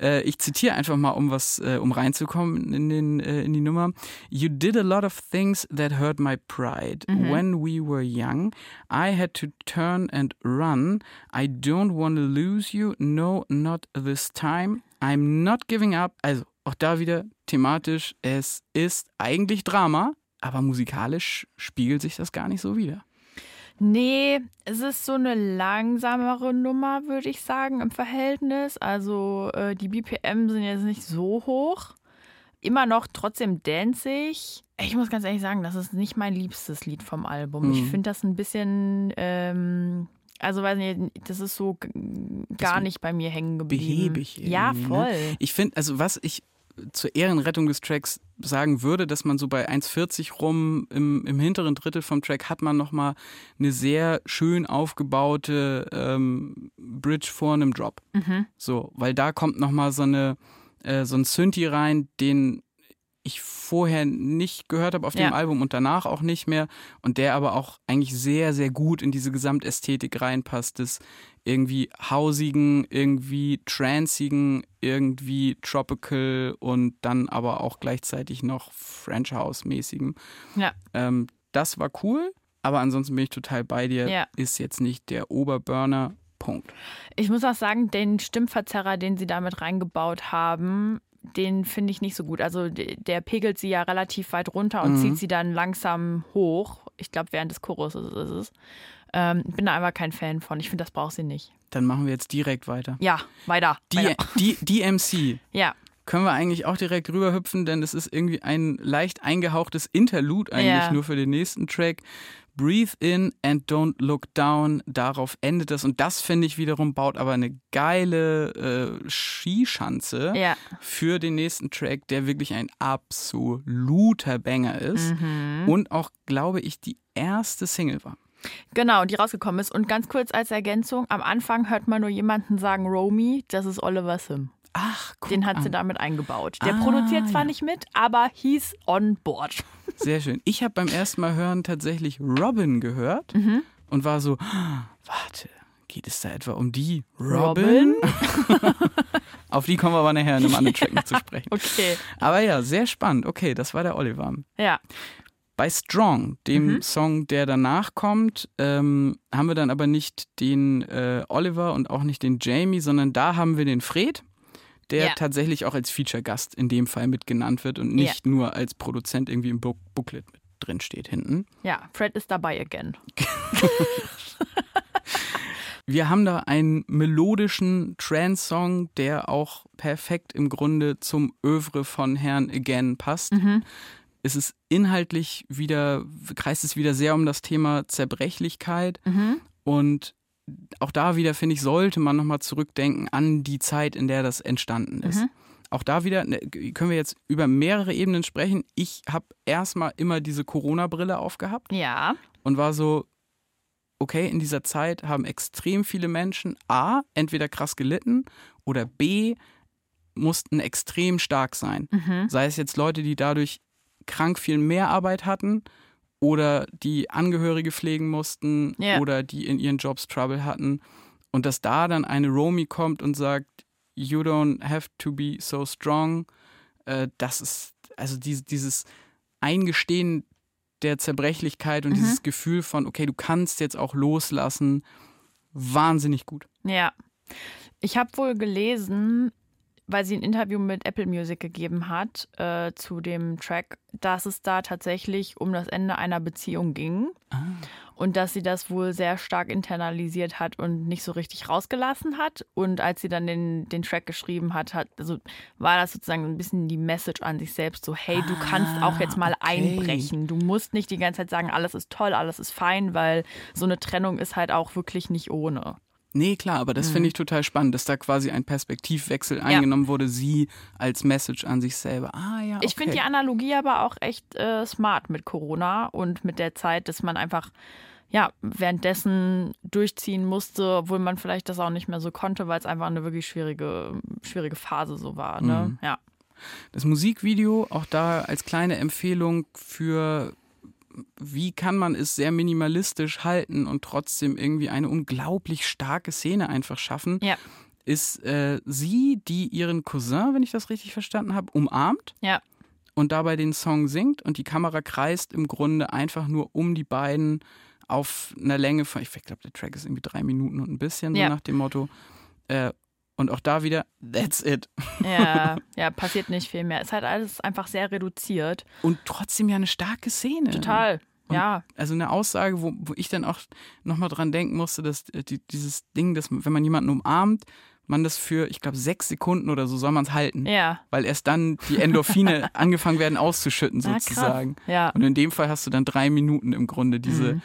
Äh, ich zitiere einfach mal, um was, äh, um reinzukommen in, den, äh, in die Nummer. You did a lot of things that hurt my pride. Mhm. When we were young, I had to turn and run. I don't want to lose you. No, not this time. I'm not giving up. Also, auch da wieder thematisch. Es ist eigentlich Drama, aber musikalisch spiegelt sich das gar nicht so wieder. Nee, es ist so eine langsamere Nummer, würde ich sagen, im Verhältnis. Also äh, die BPM sind jetzt nicht so hoch. Immer noch trotzdem danzig. Ich muss ganz ehrlich sagen, das ist nicht mein liebstes Lied vom Album. Mhm. Ich finde das ein bisschen, ähm, also weiß nicht, das ist so gar nicht bei mir hängen geblieben. behäbig Ja, irgendwie, ne? voll. Ich finde, also was ich zur Ehrenrettung des Tracks sagen würde, dass man so bei 1,40 rum im, im hinteren Drittel vom Track hat man nochmal eine sehr schön aufgebaute ähm, Bridge vor einem Drop. Mhm. So, weil da kommt nochmal so eine äh, so ein Synthi rein, den ich vorher nicht gehört habe auf dem Ja. Album und danach auch nicht mehr und der aber auch eigentlich sehr, sehr gut in diese Gesamtästhetik reinpasst des irgendwie hausigen, irgendwie trancigen, irgendwie tropical und dann aber auch gleichzeitig noch French House-mäßigem. Ja. Ähm, das war cool, aber ansonsten bin ich total bei dir. Ja. Ist jetzt nicht der Oberburner. Punkt. Ich muss auch sagen, den Stimmverzerrer, den sie damit reingebaut haben, den finde ich nicht so gut. Also der pegelt sie ja relativ weit runter und Mhm. zieht sie dann langsam hoch. Ich glaube, während des Choruses ist es. Ähm, bin da einfach kein Fan von. Ich finde, das braucht sie nicht. Dann machen wir jetzt direkt weiter. Ja, weiter. Die, weiter. die, DMC. [LAUGHS] Ja, Können wir eigentlich auch direkt rüberhüpfen, denn es ist irgendwie ein leicht eingehauchtes Interlude eigentlich Ja. nur für den nächsten Track. Breathe in and don't look down. Darauf endet das. Und das finde ich wiederum baut aber eine geile äh, Skischanze ja. für den nächsten Track, der wirklich ein absoluter Banger ist. Mhm. Und auch, glaube ich, die erste Single war. Genau, die rausgekommen ist. Und ganz kurz als Ergänzung, am Anfang hört man nur jemanden sagen, Romy, das ist Oliver Sim. Ach, guck Den hat sie an. damit eingebaut. Der Ah, produziert zwar ja. nicht mit, aber he's on board. Sehr schön. Ich habe beim ersten Mal hören tatsächlich Robin gehört Mhm. und war so, "Ah, warte, geht es da etwa um die Robin? Robin? [LAUGHS] Auf die kommen wir aber nachher in einem anderen Track noch zu [LAUGHS] sprechen. Okay. Aber ja, sehr spannend. Okay, das war der Oliver. Ja. Bei Strong, dem Mhm. Song, der danach kommt, ähm, haben wir dann aber nicht den äh, Oliver und auch nicht den Jamie, sondern da haben wir den Fred, der Ja. tatsächlich auch als Feature-Gast in dem Fall mit genannt wird und nicht nur als Produzent irgendwie im Book Booklet mit drin steht hinten. Ja, Fred ist dabei again. [LAUGHS] Wir haben da einen melodischen Trance-Song, der auch perfekt im Grunde zum Övre von Herrn Again passt. Mhm. Es ist inhaltlich wieder, kreist es wieder sehr um das Thema Zerbrechlichkeit Mhm. und auch da wieder, finde ich, sollte man nochmal zurückdenken an die Zeit, in der das entstanden ist. Mhm. Auch da wieder ne, können wir jetzt über mehrere Ebenen sprechen. Ich habe erstmal immer diese Corona-Brille aufgehabt Ja. und war so, okay, in dieser Zeit haben extrem viele Menschen A, entweder krass gelitten oder B, mussten extrem stark sein. Mhm. Sei es jetzt Leute, die dadurch krank viel mehr Arbeit hatten oder die Angehörige pflegen mussten Ja. oder die in ihren Jobs Trouble hatten. Und dass da dann eine Romy kommt und sagt, you don't have to be so strong, äh, das ist, also dieses, dieses Eingestehen der Zerbrechlichkeit und Mhm. dieses Gefühl von, okay, du kannst jetzt auch loslassen, wahnsinnig gut. Ja. Ich habe wohl gelesen, weil sie ein Interview mit Apple Music gegeben hat äh, zu dem Track, dass es da tatsächlich um das Ende einer Beziehung ging und dass sie das wohl sehr stark internalisiert hat und nicht so richtig rausgelassen hat. Und als sie dann den, den Track geschrieben hat, hat also war das sozusagen ein bisschen die Message an sich selbst, so hey, du kannst auch jetzt mal Ah, okay. einbrechen. Du musst nicht die ganze Zeit sagen, alles ist toll, alles ist fein, weil so eine Trennung ist halt auch wirklich nicht ohne. Nee, klar, aber das Mhm. finde ich total spannend, dass da quasi ein Perspektivwechsel eingenommen wurde, sie als Message an sich selber. Ah ja, okay. Ich finde die Analogie aber auch echt äh, smart mit Corona und mit der Zeit, dass man einfach ja, währenddessen durchziehen musste, obwohl man vielleicht das auch nicht mehr so konnte, weil es einfach eine wirklich schwierige, schwierige Phase so war. Ne? Mhm. Ja. Das Musikvideo, auch da als kleine Empfehlung für wie kann man es sehr minimalistisch halten und trotzdem irgendwie eine unglaublich starke Szene einfach schaffen, Ja. ist äh, sie, die ihren Cousin, wenn ich das richtig verstanden habe, umarmt Ja. und dabei den Song singt und die Kamera kreist im Grunde einfach nur um die beiden auf einer Länge von, ich glaube, der Track ist irgendwie drei Minuten und ein bisschen, Ja. so nach dem Motto. Äh, und auch da wieder, that's it. Ja, [LAUGHS] ja, passiert nicht viel mehr. Ist halt alles einfach sehr reduziert. Und trotzdem ja eine starke Szene. Total. Und- ja. Also eine Aussage, wo, wo ich dann auch nochmal dran denken musste, dass äh, die, dieses Ding, dass wenn man jemanden umarmt, man das für, ich glaube, sechs Sekunden oder so soll man es halten. Ja. Weil erst dann die Endorphine [LAUGHS] angefangen werden auszuschütten, sozusagen. Ja. Und in dem Fall hast du dann drei Minuten im Grunde diese Mhm.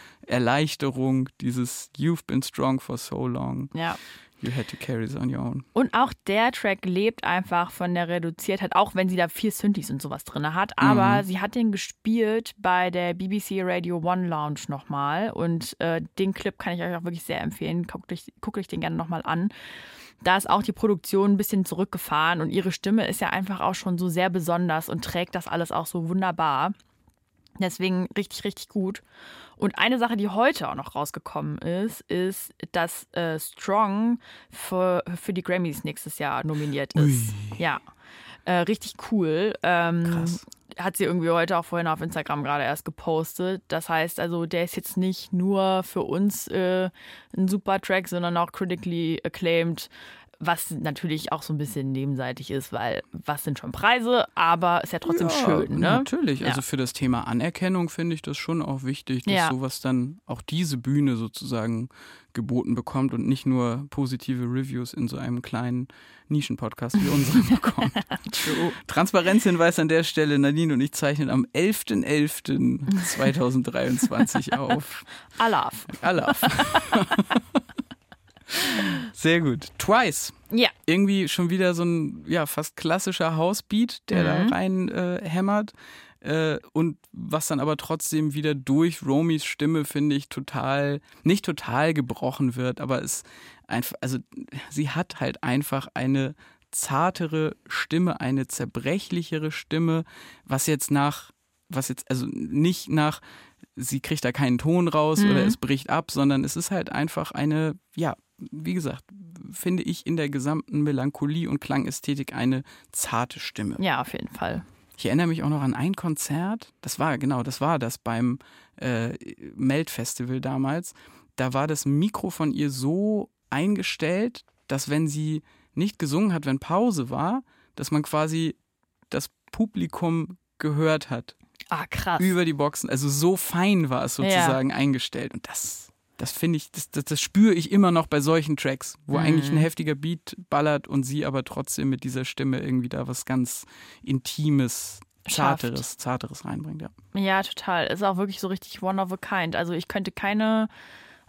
Erleichterung, dieses You've been strong for so long, Ja. You had to carry this on your own. Und auch der Track lebt einfach von der Reduziertheit, auch wenn sie da vier Synthes und sowas drin hat. Aber sie hat den gespielt bei der BBC Radio One Lounge nochmal. Und äh, den Clip kann ich euch auch wirklich sehr empfehlen. Guckt euch, guckt euch den gerne nochmal an. Da ist auch die Produktion ein bisschen zurückgefahren und ihre Stimme ist ja einfach auch schon so sehr besonders und trägt das alles auch so wunderbar. Deswegen richtig, richtig gut. Und eine Sache, die heute auch noch rausgekommen ist, ist, dass äh, Strong für, für die Grammys nächstes Jahr nominiert ist. Ja. Äh, richtig cool. Ähm, Krass. Hat sie irgendwie heute auch vorhin auf Instagram gerade erst gepostet. Das heißt also, der ist jetzt nicht nur für uns äh, ein super Track, sondern auch critically acclaimed. Was natürlich auch so ein bisschen nebenseitig ist, weil was sind schon Preise, aber ist ja trotzdem Ja, schön, ne? Natürlich. Ja. Also für das Thema Anerkennung finde ich das schon auch wichtig, dass Ja. sowas dann auch diese Bühne sozusagen geboten bekommt und nicht nur positive Reviews in so einem kleinen Nischenpodcast wie unserem [LAUGHS] bekommt. Transparenzhinweis an der Stelle, Nadine und ich zeichnen am 11.11.2023 [LAUGHS] auf. Alaf. Alaf. [LAUGHS] Sehr gut. Twice. Ja. Irgendwie schon wieder so ein ja, fast klassischer Housebeat, der Mhm. da rein äh, hämmert. Äh, und was dann aber trotzdem wieder durch Romys Stimme, finde ich, total, nicht total gebrochen wird, aber es einfach, also sie hat halt einfach eine zartere Stimme, eine zerbrechlichere Stimme, was jetzt nach, was jetzt, also nicht nach, sie kriegt da keinen Ton raus Mhm. oder es bricht ab, sondern es ist halt einfach eine, ja, wie gesagt, finde ich in der gesamten Melancholie und Klangästhetik eine zarte Stimme. Ja, auf jeden Fall. Ich erinnere mich auch noch an ein Konzert, das war, genau, das war das beim äh, Melt-Festival damals. Da war das Mikro von ihr so eingestellt, dass wenn sie nicht gesungen hat, wenn Pause war, dass man quasi das Publikum gehört hat Ah, krass. über die Boxen. Also so fein war es sozusagen eingestellt. Und das, das finde ich, das, das, das spüre ich immer noch bei solchen Tracks, wo Mhm. eigentlich ein heftiger Beat ballert und sie aber trotzdem mit dieser Stimme irgendwie da was ganz Intimes, Schafft. Zarteres, Zarteres reinbringt. Ja. Ja, total. Ist auch wirklich so richtig one of a kind. Also ich könnte keine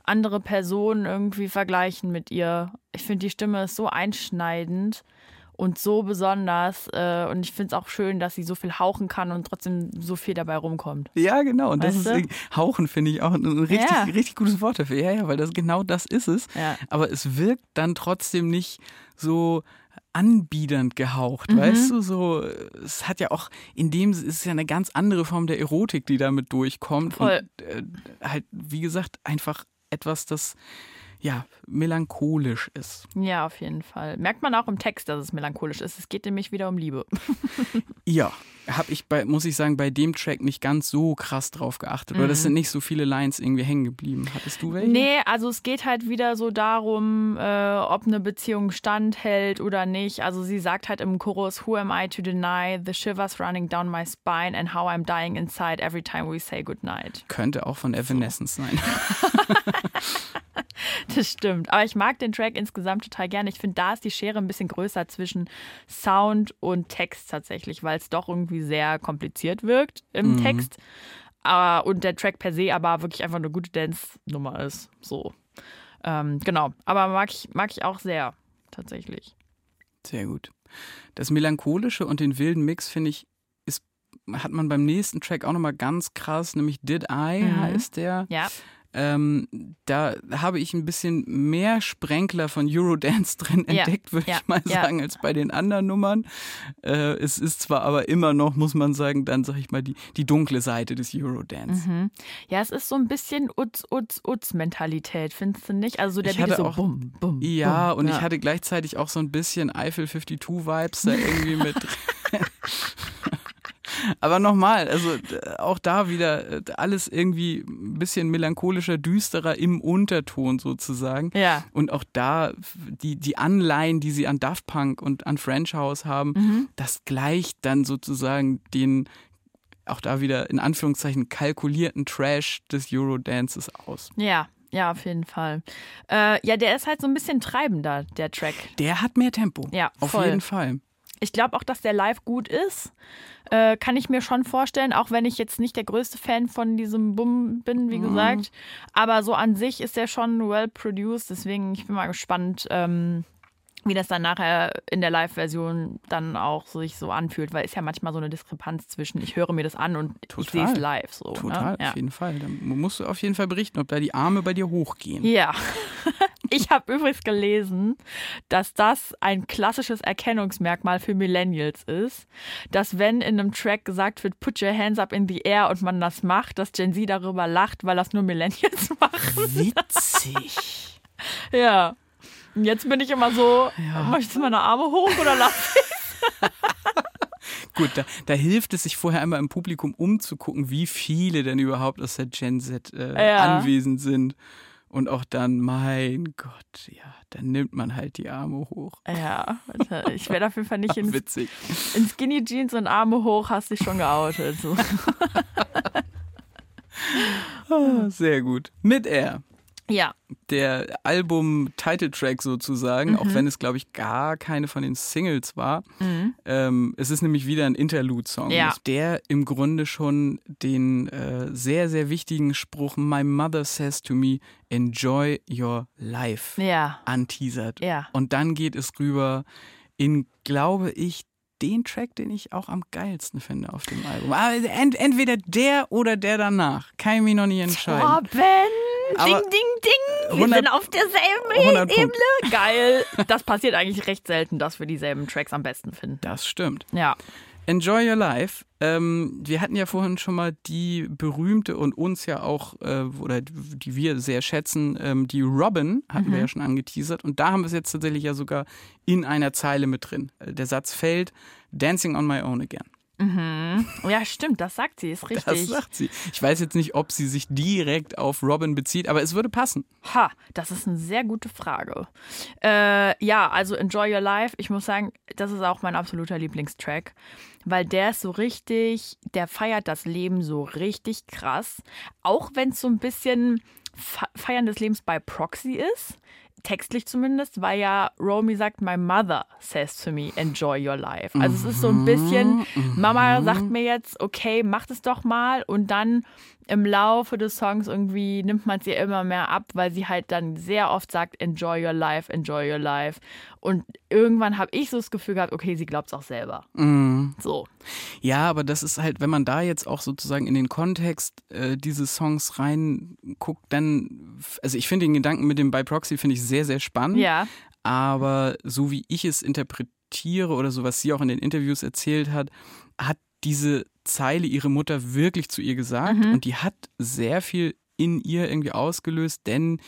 andere Person irgendwie vergleichen mit ihr. Ich finde, die Stimme ist so einschneidend und so besonders. Äh, und ich finde es auch schön, dass sie so viel hauchen kann und trotzdem so viel dabei rumkommt. Ja, genau. Und das Weißt ist du? irgendwie- Hauchen finde ich auch ein richtig, Ja. richtig gutes Wort dafür. Ja, ja, weil das genau das ist es. Ja. Aber es wirkt dann trotzdem nicht so anbiedernd gehaucht, Mhm. weißt du, so es hat ja auch in dem es ist ja eine ganz andere Form der Erotik, die damit durchkommt Voll. und äh, halt wie gesagt einfach etwas, das ja melancholisch ist. Ja, auf jeden Fall. Merkt man auch im Text, dass es melancholisch ist. Es geht nämlich wieder um Liebe. [LAUGHS] Ja, habe ich bei muss ich sagen bei dem Track nicht ganz so krass drauf geachtet, weil das sind nicht so viele Lines irgendwie hängen geblieben. Hattest du welche? Mhm. Nee, also es geht halt wieder so darum, äh, ob eine Beziehung standhält oder nicht. Also sie sagt halt im Chorus, Who am I to deny the shivers running down my spine and how I'm dying inside every time we say goodnight. Könnte auch von Evanescence sein. [LAUGHS] [LAUGHS] Das stimmt. Aber ich mag den Track insgesamt total gerne. Ich finde, da ist die Schere ein bisschen größer zwischen Sound und Text tatsächlich, weil es doch irgendwie sehr kompliziert wirkt im Mhm. Text. Aber, und der Track per se aber wirklich einfach eine gute Dance-Nummer ist. So. Ähm, genau. Aber mag ich, mag ich auch sehr, tatsächlich. Sehr gut. Das Melancholische und den wilden Mix, finde ich, ist, hat man beim nächsten Track auch nochmal ganz krass, nämlich Did I Mhm. heißt der. Ja. Ähm, da habe ich ein bisschen mehr Sprenkler von Eurodance [LAUGHS] drin Ja, entdeckt, würde ja, ich mal ja. sagen, als bei den anderen Nummern. Äh, es ist zwar aber immer noch, muss man sagen, dann sag ich mal, die, die dunkle Seite des Eurodance. Mhm. Ja, es ist so ein bisschen Utz, Utz, Utz-Mentalität, findest du nicht? Also so der Ich Beat ist hatte so auch- bum, bum. Ja, bum. und ich hatte gleichzeitig auch so ein bisschen Eiffel 52-Vibes da irgendwie mit drin. [LAUGHS] [LAUGHS] Aber nochmal, also auch da wieder äh, alles irgendwie ein bisschen melancholischer, düsterer im Unterton sozusagen. Ja. Und auch da die, die Anleihen, die sie an Daft Punk und an French House haben, Mhm. das gleicht dann sozusagen den, auch da wieder in Anführungszeichen, kalkulierten Trash des Eurodances aus. Ja, ja, auf jeden Fall. Äh, ja, der ist halt so ein bisschen treibender, der Track. Der hat mehr Tempo. Ja, auf voll. jeden Fall. Ich glaube auch, dass der live gut ist. Äh, kann ich mir schon vorstellen, auch wenn ich jetzt nicht der größte Fan von diesem Bum bin, wie gesagt. Aber so an sich ist der schon well produced. Deswegen, ich bin mal gespannt, ähm, wie das dann nachher in der Live-Version dann auch sich so anfühlt, weil ist ja manchmal so eine Diskrepanz zwischen, ich höre mir das an und ich Total. sehe es live. So, Total, Ne? Ja. auf jeden Fall. Da musst du auf jeden Fall berichten, ob da die Arme bei dir hochgehen. Ja. [LAUGHS] Ich habe übrigens gelesen, dass das ein klassisches Erkennungsmerkmal für Millennials ist, dass wenn in einem Track gesagt wird, put your hands up in the air und man das macht, dass Gen Z darüber lacht, weil das nur Millennials [LAUGHS] machen. Witzig. Ja. Jetzt bin ich immer so, möchtest du meine Arme hoch oder lass? [LAUGHS] Gut, da, da hilft es sich vorher einmal im Publikum umzugucken, wie viele denn überhaupt aus der Gen Z äh, Ja. anwesend sind. Und auch dann, mein Gott, ja, dann nimmt man halt die Arme hoch. Ja, Alter, ich werde auf jeden Fall nicht [LAUGHS] in, Witzig. in Skinny Jeans und Arme hoch, hast dich schon geoutet. So. [LAUGHS] Ah, Sehr gut. Mit R. Ja, Der Album-Titeltrack sozusagen, Mhm. auch wenn es, glaube ich, gar keine von den Singles war. Ähm, es ist nämlich wieder ein Interlude-Song, Ja. der im Grunde schon den äh, sehr, sehr wichtigen Spruch My Mother Says to Me, Enjoy Your Life ja, anteasert. ja. Und dann geht es rüber in, glaube ich, den Track, den ich auch am geilsten finde auf dem Album. Aber ent entweder der oder der danach. Kann ich mich noch nicht entscheiden. Robin! Aber ding, ding, ding! Wir 100 sind auf derselben 100 Ebene. Geil. Das passiert eigentlich recht selten, dass wir dieselben Tracks am besten finden. Das stimmt. Ja. Enjoy Your Life. Ähm, wir hatten ja vorhin schon mal die berühmte und uns ja auch, äh, oder die wir sehr schätzen, ähm, die Robin hatten wir ja schon angeteasert. Und da haben wir es jetzt tatsächlich ja sogar in einer Zeile mit drin. Äh, Der Satz fällt, Dancing on my own again. Ja, stimmt, das sagt sie, ist Das richtig. sagt sie. Ich weiß jetzt nicht, ob sie sich direkt auf Robin bezieht, aber es würde passen. Ha, das ist eine sehr gute Frage. Äh, ja, also Enjoy Your Life. Ich muss sagen, das ist auch mein absoluter Lieblingstrack, weil der ist so richtig, der feiert das Leben so richtig krass. Auch wenn es so ein bisschen Fe- Feiern des Lebens bei Proxy ist. Textlich zumindest, weil ja Romy sagt, my mother says to me, enjoy your life. Also es ist so ein bisschen, Mama sagt mir jetzt, okay, mach das doch mal und dann im Laufe des Songs irgendwie nimmt man es ihr immer mehr ab, weil sie halt dann sehr oft sagt, enjoy your life, enjoy your life. Und irgendwann habe ich so das Gefühl gehabt, okay, sie glaubt es auch selber. So. Ja, aber das ist halt, wenn man da jetzt auch sozusagen in den Kontext äh, dieses Songs reinguckt, dann, also ich finde den Gedanken mit dem By Proxy finde ich sehr, sehr spannend. Ja. Aber so wie ich es interpretiere oder so, was sie auch in den Interviews erzählt hat, hat diese Zeile ihre Mutter wirklich zu ihr gesagt und die hat sehr viel in ihr irgendwie ausgelöst, denn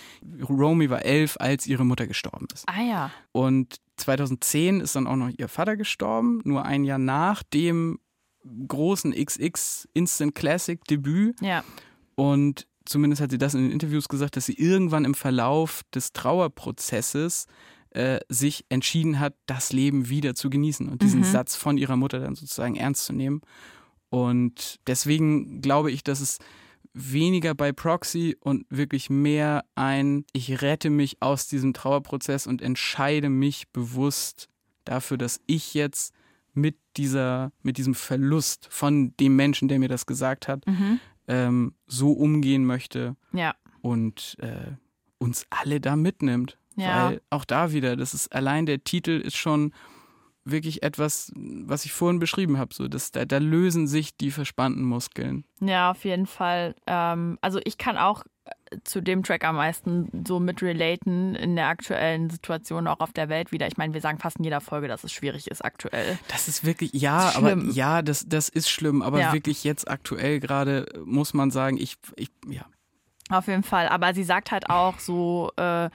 Romy war elf, als ihre Mutter gestorben ist. Ah ja. Und 2010 ist dann auch noch ihr Vater gestorben, nur ein Jahr nach dem großen XX Instant Classic Debüt. Ja. Und zumindest hat sie das in den Interviews gesagt, dass sie irgendwann im Verlauf des Trauerprozesses äh, sich entschieden hat, das Leben wieder zu genießen und diesen Satz von ihrer Mutter dann sozusagen ernst zu nehmen. Und deswegen glaube ich, dass es weniger bei Proxy und wirklich mehr ein, ich rette mich aus diesem Trauerprozess und entscheide mich bewusst dafür, dass ich jetzt mit dieser, mit diesem Verlust von dem Menschen, der mir das gesagt hat, ähm, so umgehen möchte Ja. und äh, uns alle da mitnimmt. Ja. Weil auch da wieder, das ist allein der Titel ist schon wirklich etwas, was ich vorhin beschrieben habe. So, dass da, da lösen sich die verspannten Muskeln. Ja, auf jeden Fall. Ähm, also ich kann auch zu dem Track am meisten so mit relaten in der aktuellen Situation auch auf der Welt wieder? Ich meine, wir sagen fast in jeder Folge, dass es schwierig ist aktuell. Das ist wirklich, ja, aber ja, das, das ist schlimm, aber ja. wirklich jetzt aktuell gerade muss man sagen, ich, ich, ja. Auf jeden Fall. Aber sie sagt halt auch so, äh,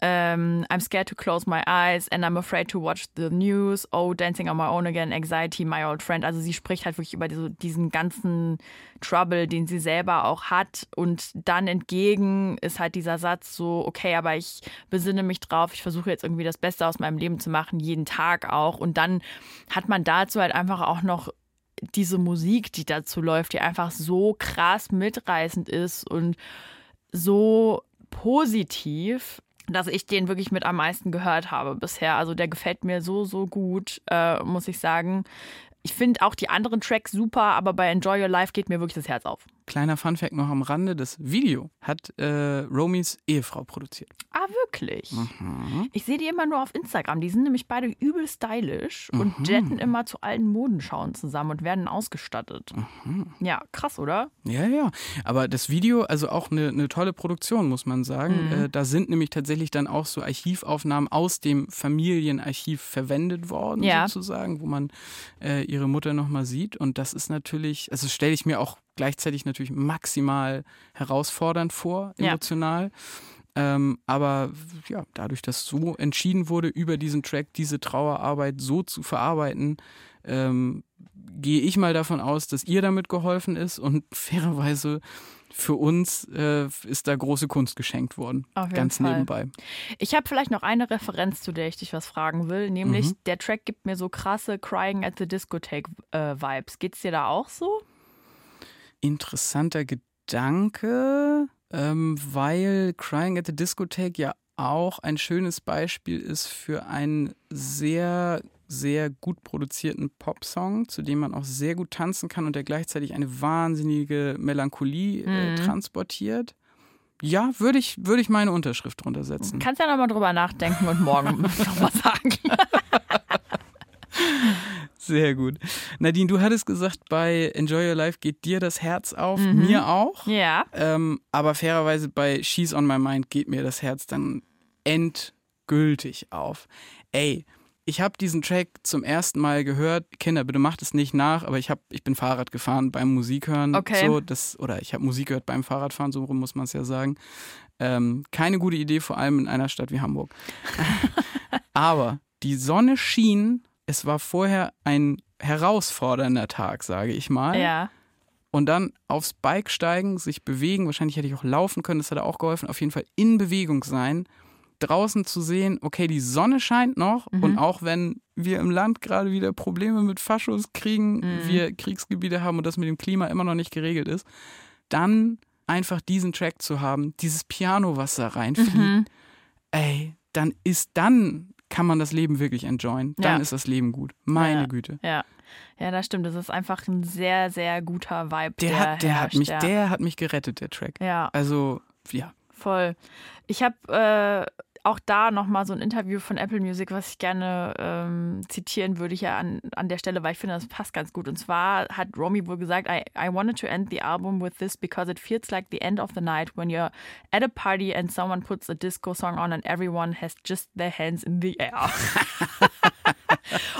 um, I'm scared to close my eyes and I'm afraid to watch the news. Oh, dancing on my own again, anxiety, my old friend. Also sie spricht halt wirklich über diese, diesen ganzen Trouble, den sie selber auch hat. Und dann entgegen ist halt dieser Satz so, okay, aber ich besinne mich drauf, ich versuche jetzt irgendwie das Beste aus meinem Leben zu machen, jeden Tag auch. Und dann hat man dazu halt einfach auch noch diese Musik, die dazu läuft, die einfach so krass mitreißend ist und so positiv dass ich den wirklich mit am meisten gehört habe bisher. Also der gefällt mir so, so gut, äh, muss ich sagen. Ich finde auch die anderen Tracks super, aber bei Enjoy Your Life geht mir wirklich das Herz auf. Kleiner Funfact noch am Rande: Das Video hat äh, Romys Ehefrau produziert. Ah, wirklich? Mhm. Ich sehe die immer nur auf Instagram. Die sind nämlich beide übel stylisch mhm. und jetten immer zu allen Modenschauen zusammen und werden ausgestattet. Mhm. Ja, krass, oder? Ja, ja. Aber das Video, also auch eine, eine tolle Produktion, muss man sagen. Mhm. Äh, da sind nämlich tatsächlich dann auch so Archivaufnahmen aus dem Familienarchiv verwendet worden, ja. sozusagen, wo man äh, ihre Mutter nochmal sieht. Und das ist natürlich, also stelle ich mir auch gleichzeitig natürlich maximal herausfordernd vor, emotional. Ja. Ähm, aber ja, dadurch, dass so entschieden wurde, über diesen Track diese Trauerarbeit so zu verarbeiten, ähm, gehe ich mal davon aus, dass ihr damit geholfen ist und [LAUGHS] fairerweise für uns äh, ist da große Kunst geschenkt worden. Ganz Fall. nebenbei. Ich habe vielleicht noch eine Referenz, zu der ich dich was fragen will, nämlich mhm. der Track gibt mir so krasse Crying at the Discotheque äh, Vibes. Geht's dir da auch so? Interessanter Gedanke, ähm, weil Crying at the Discotheque ja auch ein schönes Beispiel ist für einen sehr, sehr gut produzierten Popsong, zu dem man auch sehr gut tanzen kann und der gleichzeitig eine wahnsinnige Melancholie äh, mhm. transportiert. Ja, würde ich, würde ich meine Unterschrift drunter setzen. Kannst ja nochmal drüber nachdenken und morgen [LAUGHS] nochmal sagen. [LAUGHS] Sehr gut. Nadine, du hattest gesagt, bei Enjoy Your Life geht dir das Herz auf, mhm. mir auch. Ja. Ähm, aber fairerweise bei She's on My Mind geht mir das Herz dann endgültig auf. Ey, ich habe diesen Track zum ersten Mal gehört. Kinder, bitte macht es nicht nach, aber ich, hab, ich bin Fahrrad gefahren beim Musikhören. Okay. So, das, oder ich habe Musik gehört beim Fahrradfahren, so rum muss man es ja sagen. Ähm, keine gute Idee, vor allem in einer Stadt wie Hamburg. [LAUGHS] aber die Sonne schien es war vorher ein herausfordernder Tag, sage ich mal. Ja. Und dann aufs Bike steigen, sich bewegen, wahrscheinlich hätte ich auch laufen können, das hat auch geholfen, auf jeden Fall in Bewegung sein, draußen zu sehen, okay, die Sonne scheint noch mhm. und auch wenn wir im Land gerade wieder Probleme mit Faschos kriegen, mhm. wir Kriegsgebiete haben und das mit dem Klima immer noch nicht geregelt ist, dann einfach diesen Track zu haben, dieses Piano, was da reinfliegt, mhm. ey, dann ist dann kann man das Leben wirklich enjoyen. Dann ja. ist das Leben gut. Meine ja. Güte. Ja. Ja, das stimmt. Das ist einfach ein sehr, sehr guter Vibe. Der, der hat, der herrscht, hat mich, ja. der hat mich gerettet, der Track. Ja. Also, ja. Voll. Ich habe äh, auch da nochmal so ein Interview von Apple Music, was ich gerne ähm, zitieren würde hier an, an der Stelle, weil ich finde, das passt ganz gut. Und zwar hat Romy wohl gesagt, I, I wanted to end the album with this because it feels like the end of the night when you're at a party and someone puts a disco song on and everyone has just their hands in the air. [LAUGHS]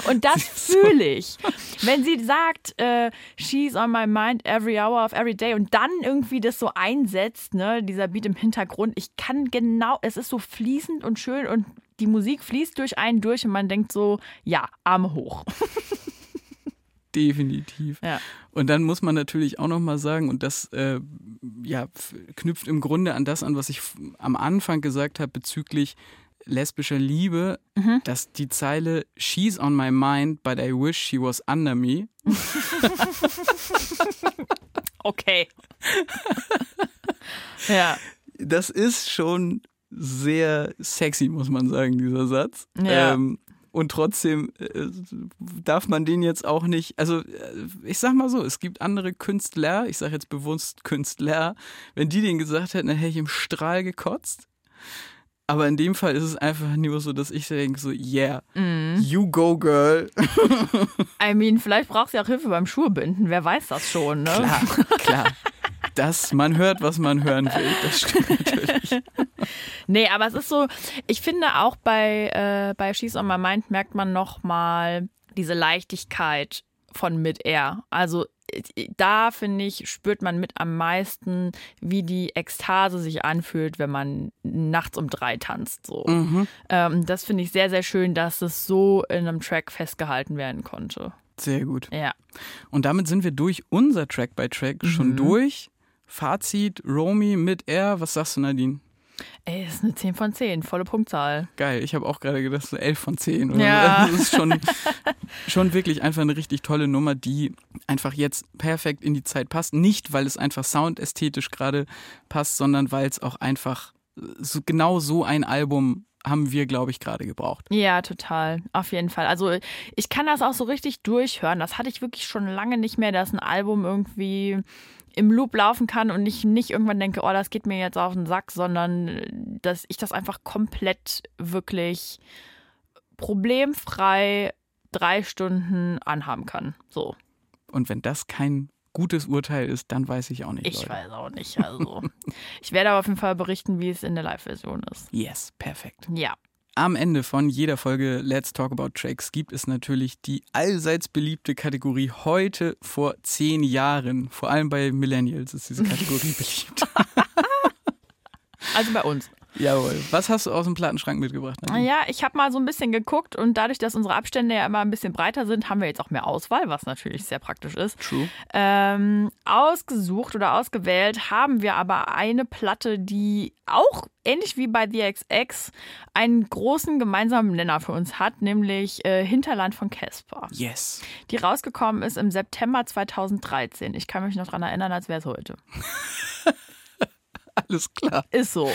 Und das fühle ich. Wenn sie sagt, äh, she's on my mind every hour of every day und dann irgendwie das so einsetzt, ne, dieser Beat im Hintergrund, ich kann genau, es ist so fließend und schön und die Musik fließt durch einen durch und man denkt so, ja, Arme hoch. [LAUGHS] Definitiv. Ja. Und dann muss man natürlich auch nochmal sagen, und das äh, ja, knüpft im Grunde an das an, was ich am Anfang gesagt habe bezüglich lesbischer Liebe, mhm. dass die Zeile She's on my mind, but I wish she was under me. [LAUGHS] okay. [LAUGHS] ja. Das ist schon sehr sexy, muss man sagen, dieser Satz. Ja. Ähm, und trotzdem äh, darf man den jetzt auch nicht, also äh, ich sag mal so, es gibt andere Künstler, ich sage jetzt bewusst Künstler, wenn die den gesagt hätten, dann hätte ich im Strahl gekotzt. Aber in dem Fall ist es einfach nur so, dass ich denke so, yeah, mm. you go, girl. [LAUGHS] I mean, vielleicht braucht sie auch Hilfe beim Schuhebinden, wer weiß das schon, ne? Klar, klar. Das, man hört, was man hören will. Das stimmt natürlich. Nee, aber es ist so, ich finde auch bei, äh, bei She's on My Mind merkt man nochmal diese Leichtigkeit von Mid-Air. Also da finde ich, spürt man mit am meisten, wie die Ekstase sich anfühlt, wenn man nachts um drei tanzt. So. Mhm. Ähm, das finde ich sehr, sehr schön, dass es so in einem Track festgehalten werden konnte. Sehr gut. Ja. Und damit sind wir durch unser Track by Track schon durch. Fazit, Romy mit R, was sagst du, Nadine? Ey, das ist eine 10 von 10, volle Punktzahl. Geil, ich habe auch gerade gedacht, so 11 von 10. Oder Ja. [LAUGHS] Das ist schon, schon wirklich einfach eine richtig tolle Nummer, die einfach jetzt perfekt in die Zeit passt. Nicht, weil es einfach soundästhetisch gerade passt, sondern weil es auch einfach so, genau so ein Album haben wir, glaube ich, gerade gebraucht. Ja, total. Auf jeden Fall. Also ich kann das auch so richtig durchhören. Das hatte ich wirklich schon lange nicht mehr, dass ein Album irgendwie im Loop laufen kann und ich nicht irgendwann denke, oh, das geht mir jetzt auf den Sack, sondern dass ich das einfach komplett wirklich problemfrei drei Stunden anhaben kann. So. Und wenn das kein gutes Urteil ist, dann weiß ich auch nicht. Ich Leute. weiß auch nicht. Also [LAUGHS] ich werde aber auf jeden Fall berichten, wie es in der Live-Version ist. Yes, perfekt. Ja. Am Ende von jeder Folge Let's Talk About Tracks gibt es natürlich die allseits beliebte Kategorie heute vor zehn Jahren. Vor allem bei Millennials ist diese Kategorie [LAUGHS] beliebt. Also bei uns. Jawohl. Was hast du aus dem Plattenschrank mitgebracht? Nadine? Ja, ich habe mal so ein bisschen geguckt und dadurch, dass unsere Abstände ja immer ein bisschen breiter sind, haben wir jetzt auch mehr Auswahl, was natürlich sehr praktisch ist. True. Ähm, ausgesucht oder ausgewählt haben wir aber eine Platte, die auch ähnlich wie bei The XX einen großen gemeinsamen Nenner für uns hat, nämlich äh, Hinterland von Casper, Yes. die rausgekommen ist im September 2013. Ich kann mich noch daran erinnern, als wäre es heute. [LAUGHS] Alles klar. Ist so.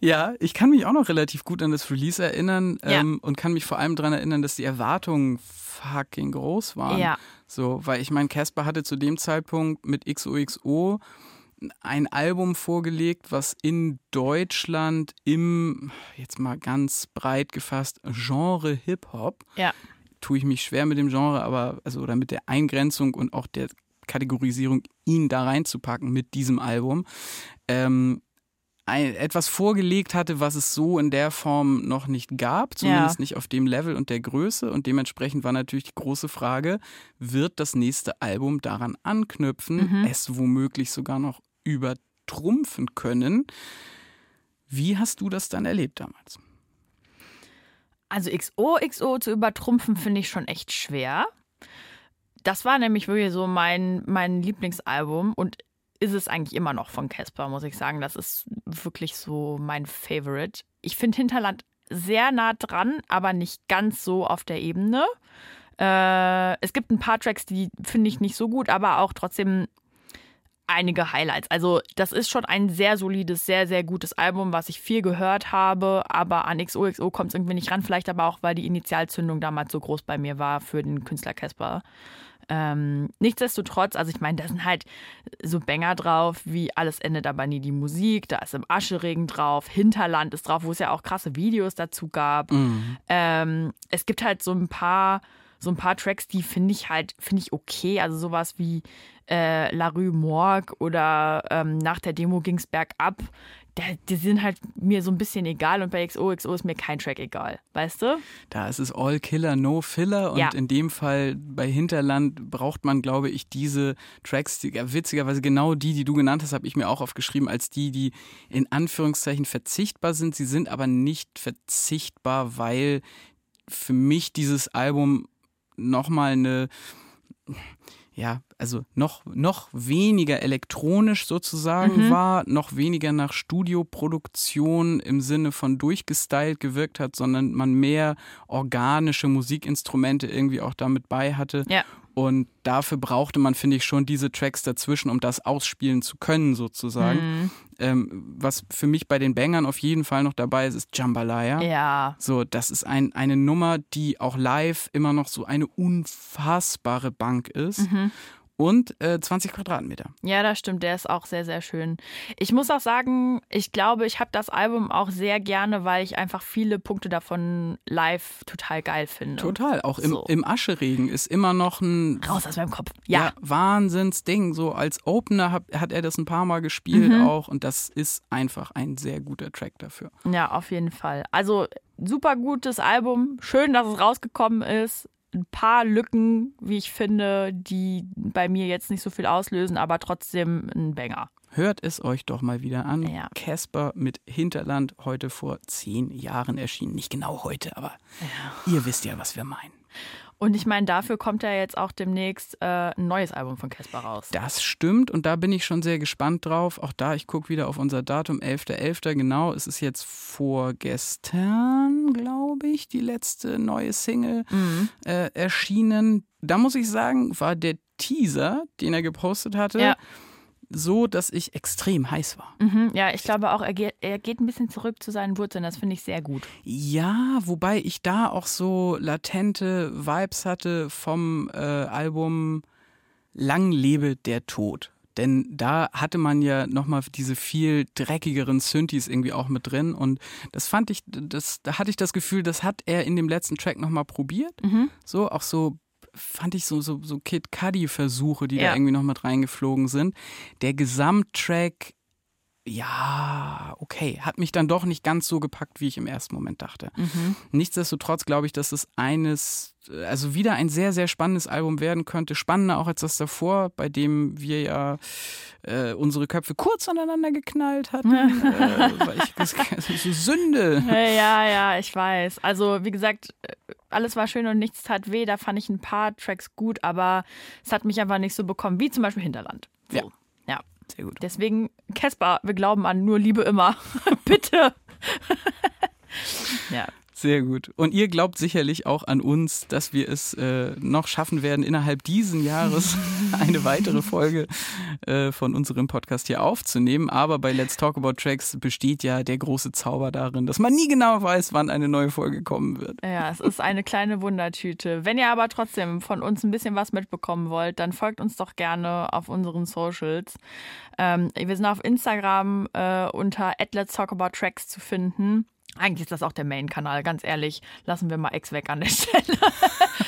Ja, ich kann mich auch noch relativ gut an das Release erinnern Ja. ähm, und kann mich vor allem daran erinnern, dass die Erwartungen fucking groß waren. Ja. So, weil ich meine, Casper hatte zu dem Zeitpunkt mit XOXO ein Album vorgelegt, was in Deutschland im, jetzt mal ganz breit gefasst, Genre Hip-Hop, Ja. tue ich mich schwer mit dem Genre, aber, also, oder mit der Eingrenzung und auch der Kategorisierung, ihn da reinzupacken mit diesem Album, ähm, ein, etwas vorgelegt hatte, was es so in der Form noch nicht gab, zumindest Ja. nicht auf dem Level und der Größe. Und dementsprechend war natürlich die große Frage, wird das nächste Album daran anknüpfen, es womöglich sogar noch übertrumpfen können? Wie hast du das dann erlebt damals? Also XOXO zu übertrumpfen finde ich schon echt schwer. Das war nämlich wirklich so mein, mein Lieblingsalbum und ist es eigentlich immer noch von Casper, muss ich sagen. Das ist wirklich so mein Favorite. Ich finde Hinterland sehr nah dran, aber nicht ganz so auf der Ebene. Äh, es gibt ein paar Tracks, die finde ich nicht so gut, aber auch trotzdem einige Highlights. Also das ist schon ein sehr solides, sehr, sehr gutes Album, was ich viel gehört habe, aber an XOXO kommt es irgendwie nicht ran. Vielleicht aber auch, weil die Initialzündung damals so groß bei mir war für den Künstler Casper. Ähm, nichtsdestotrotz, also ich meine, da sind halt so Banger drauf, wie Alles endet aber nie die Musik, da ist im Ascheregen drauf, Hinterland ist drauf, wo es ja auch krasse Videos dazu gab. Ähm, es gibt halt so ein paar, so ein paar Tracks, die finde ich halt, finde ich okay. Also sowas wie äh, La Rue Morgue oder ähm, nach der Demo ging's bergab. Die sind halt mir so ein bisschen egal und bei XOXO ist mir kein Track egal, weißt du? Da ist es All Killer, No Filler und Ja. in dem Fall bei Hinterland braucht man, glaube ich, diese Tracks, die, ja, witzigerweise genau die, die du genannt hast, habe ich mir auch aufgeschrieben, als die, die in Anführungszeichen verzichtbar sind. Sie sind aber nicht verzichtbar, weil für mich dieses Album nochmal eine ja, also noch, noch weniger elektronisch sozusagen war, noch weniger nach Studioproduktion im Sinne von durchgestylt gewirkt hat, sondern man mehr organische Musikinstrumente irgendwie auch damit bei hatte. Ja. Und dafür brauchte man, finde ich, schon diese Tracks dazwischen, um das ausspielen zu können, sozusagen. Ähm, was für mich bei den Bangern auf jeden Fall noch dabei ist, ist Jambalaya. Ja. So, das ist ein, eine Nummer, die auch live immer noch so eine unfassbare Bank ist. Und äh, 20 Quadratmeter. Ja, das stimmt. Der ist auch sehr, sehr schön. Ich muss auch sagen, ich glaube, ich habe das Album auch sehr gerne, weil ich einfach viele Punkte davon live total geil finde. Total. Auch im, So. im Ascheregen ist immer noch ein Raus aus meinem Kopf. ja. Ja. Wahnsinnsding. So als Opener hat, hat er das ein paar Mal gespielt Mhm. auch und das ist einfach ein sehr guter Track dafür. Ja, auf jeden Fall. Also super gutes Album. Schön, dass es rausgekommen ist. Ein paar Lücken, wie ich finde, die bei mir jetzt nicht so viel auslösen, aber trotzdem ein Banger. Hört es euch doch mal wieder an. Ja. Casper mit Hinterland heute vor zehn Jahren erschienen. Nicht genau heute, aber ihr wisst ja, was wir meinen. Und ich meine, dafür kommt ja jetzt auch demnächst äh, ein neues Album von Casper raus. Das stimmt und da bin ich schon sehr gespannt drauf. Auch da, ich gucke wieder auf unser Datum, 11.11. Genau, es ist jetzt vorgestern, glaube ich, die letzte neue Single Mhm. äh, erschienen. Da muss ich sagen, war der Teaser, den er gepostet hatte, Ja. So, dass ich extrem heiß war. Mhm, ja, ich glaube auch, er geht, er geht ein bisschen zurück zu seinen Wurzeln. Das finde ich sehr gut. Ja, wobei ich da auch so latente Vibes hatte vom äh, Album Lang lebe der Tod. Denn da hatte man ja nochmal diese viel dreckigeren Synthes irgendwie auch mit drin. Und das fand ich, das, da hatte ich das Gefühl, das hat er in dem letzten Track nochmal probiert. Mhm. So, auch so fand ich so, so, so Kid Cudi-Versuche, die Ja. da irgendwie noch mit reingeflogen sind. Der Gesamttrack, ja, okay, hat mich dann doch nicht ganz so gepackt, wie ich im ersten Moment dachte. Mhm. Nichtsdestotrotz glaube ich, dass es eines, also wieder ein sehr, sehr spannendes Album werden könnte. Spannender auch als das davor, bei dem wir ja äh, unsere Köpfe kurz aneinander geknallt hatten. [LAUGHS] äh, weil ich, das, so Sünde. Ja, ja, ich weiß. Also, wie gesagt, äh, alles war schön und nichts tat weh. Da fand ich ein paar Tracks gut, aber es hat mich einfach nicht so bekommen, wie zum Beispiel Hinterland. So. Ja. Sehr gut. Deswegen, Casper, wir glauben an nur Liebe immer. [LAUGHS] Bitte. ja. Sehr gut. Und ihr glaubt sicherlich auch an uns, dass wir es äh, noch schaffen werden, innerhalb diesen Jahres [LAUGHS] eine weitere Folge äh, von unserem Podcast hier aufzunehmen. Aber bei Let's Talk About Tracks besteht ja der große Zauber darin, dass man nie genau weiß, wann eine neue Folge kommen wird. Ja, es ist eine kleine Wundertüte. Wenn ihr aber trotzdem von uns ein bisschen was mitbekommen wollt, dann folgt uns doch gerne auf unseren Socials. Ähm, wir sind auf Instagram äh, unter Let's Talk About Tracks zu finden. Eigentlich ist das auch der Main-Kanal, ganz ehrlich. Lassen wir mal X weg an der [LAUGHS] Stelle.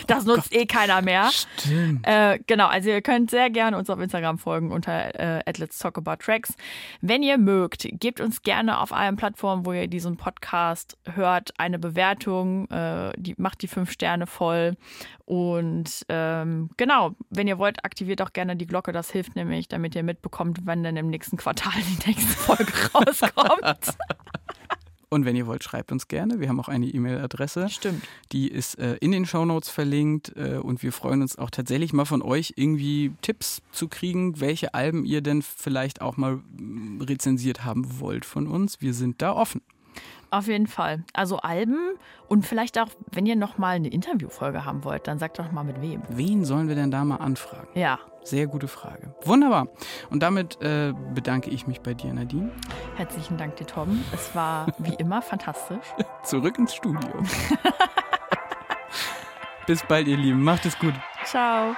Das nutzt eh keiner mehr. Stimmt. Äh, genau, also ihr könnt sehr gerne uns auf Instagram folgen unter äh, Let's Talk About Tracks. Wenn ihr mögt, gebt uns gerne auf allen Plattformen, wo ihr diesen Podcast hört, eine Bewertung. Äh, die macht die fünf Sterne voll. Und ähm, genau, wenn ihr wollt, aktiviert auch gerne die Glocke. Das hilft nämlich, damit ihr mitbekommt, wann denn im nächsten Quartal die nächste Folge [LAUGHS] rauskommt. Und wenn ihr wollt, schreibt uns gerne. Wir haben auch eine E-Mail-Adresse. Stimmt. Die ist äh, in den Shownotes verlinkt. Äh, und wir freuen uns auch tatsächlich mal von euch irgendwie Tipps zu kriegen, welche Alben ihr denn vielleicht auch mal mm, rezensiert haben wollt von uns. Wir sind da offen. Auf jeden Fall. Also Alben und vielleicht auch, wenn ihr noch mal eine Interviewfolge haben wollt, dann sagt doch mal mit wem. Wen sollen wir denn da mal anfragen? Ja, Sehr gute Frage. Wunderbar. Und damit äh, bedanke ich mich bei dir, Nadine. herzlichen Dank dir, Tom. Es war wie [LAUGHS] immer fantastisch. Zurück ins Studio. [LAUGHS] Bis bald, ihr Lieben. Macht es gut. Ciao.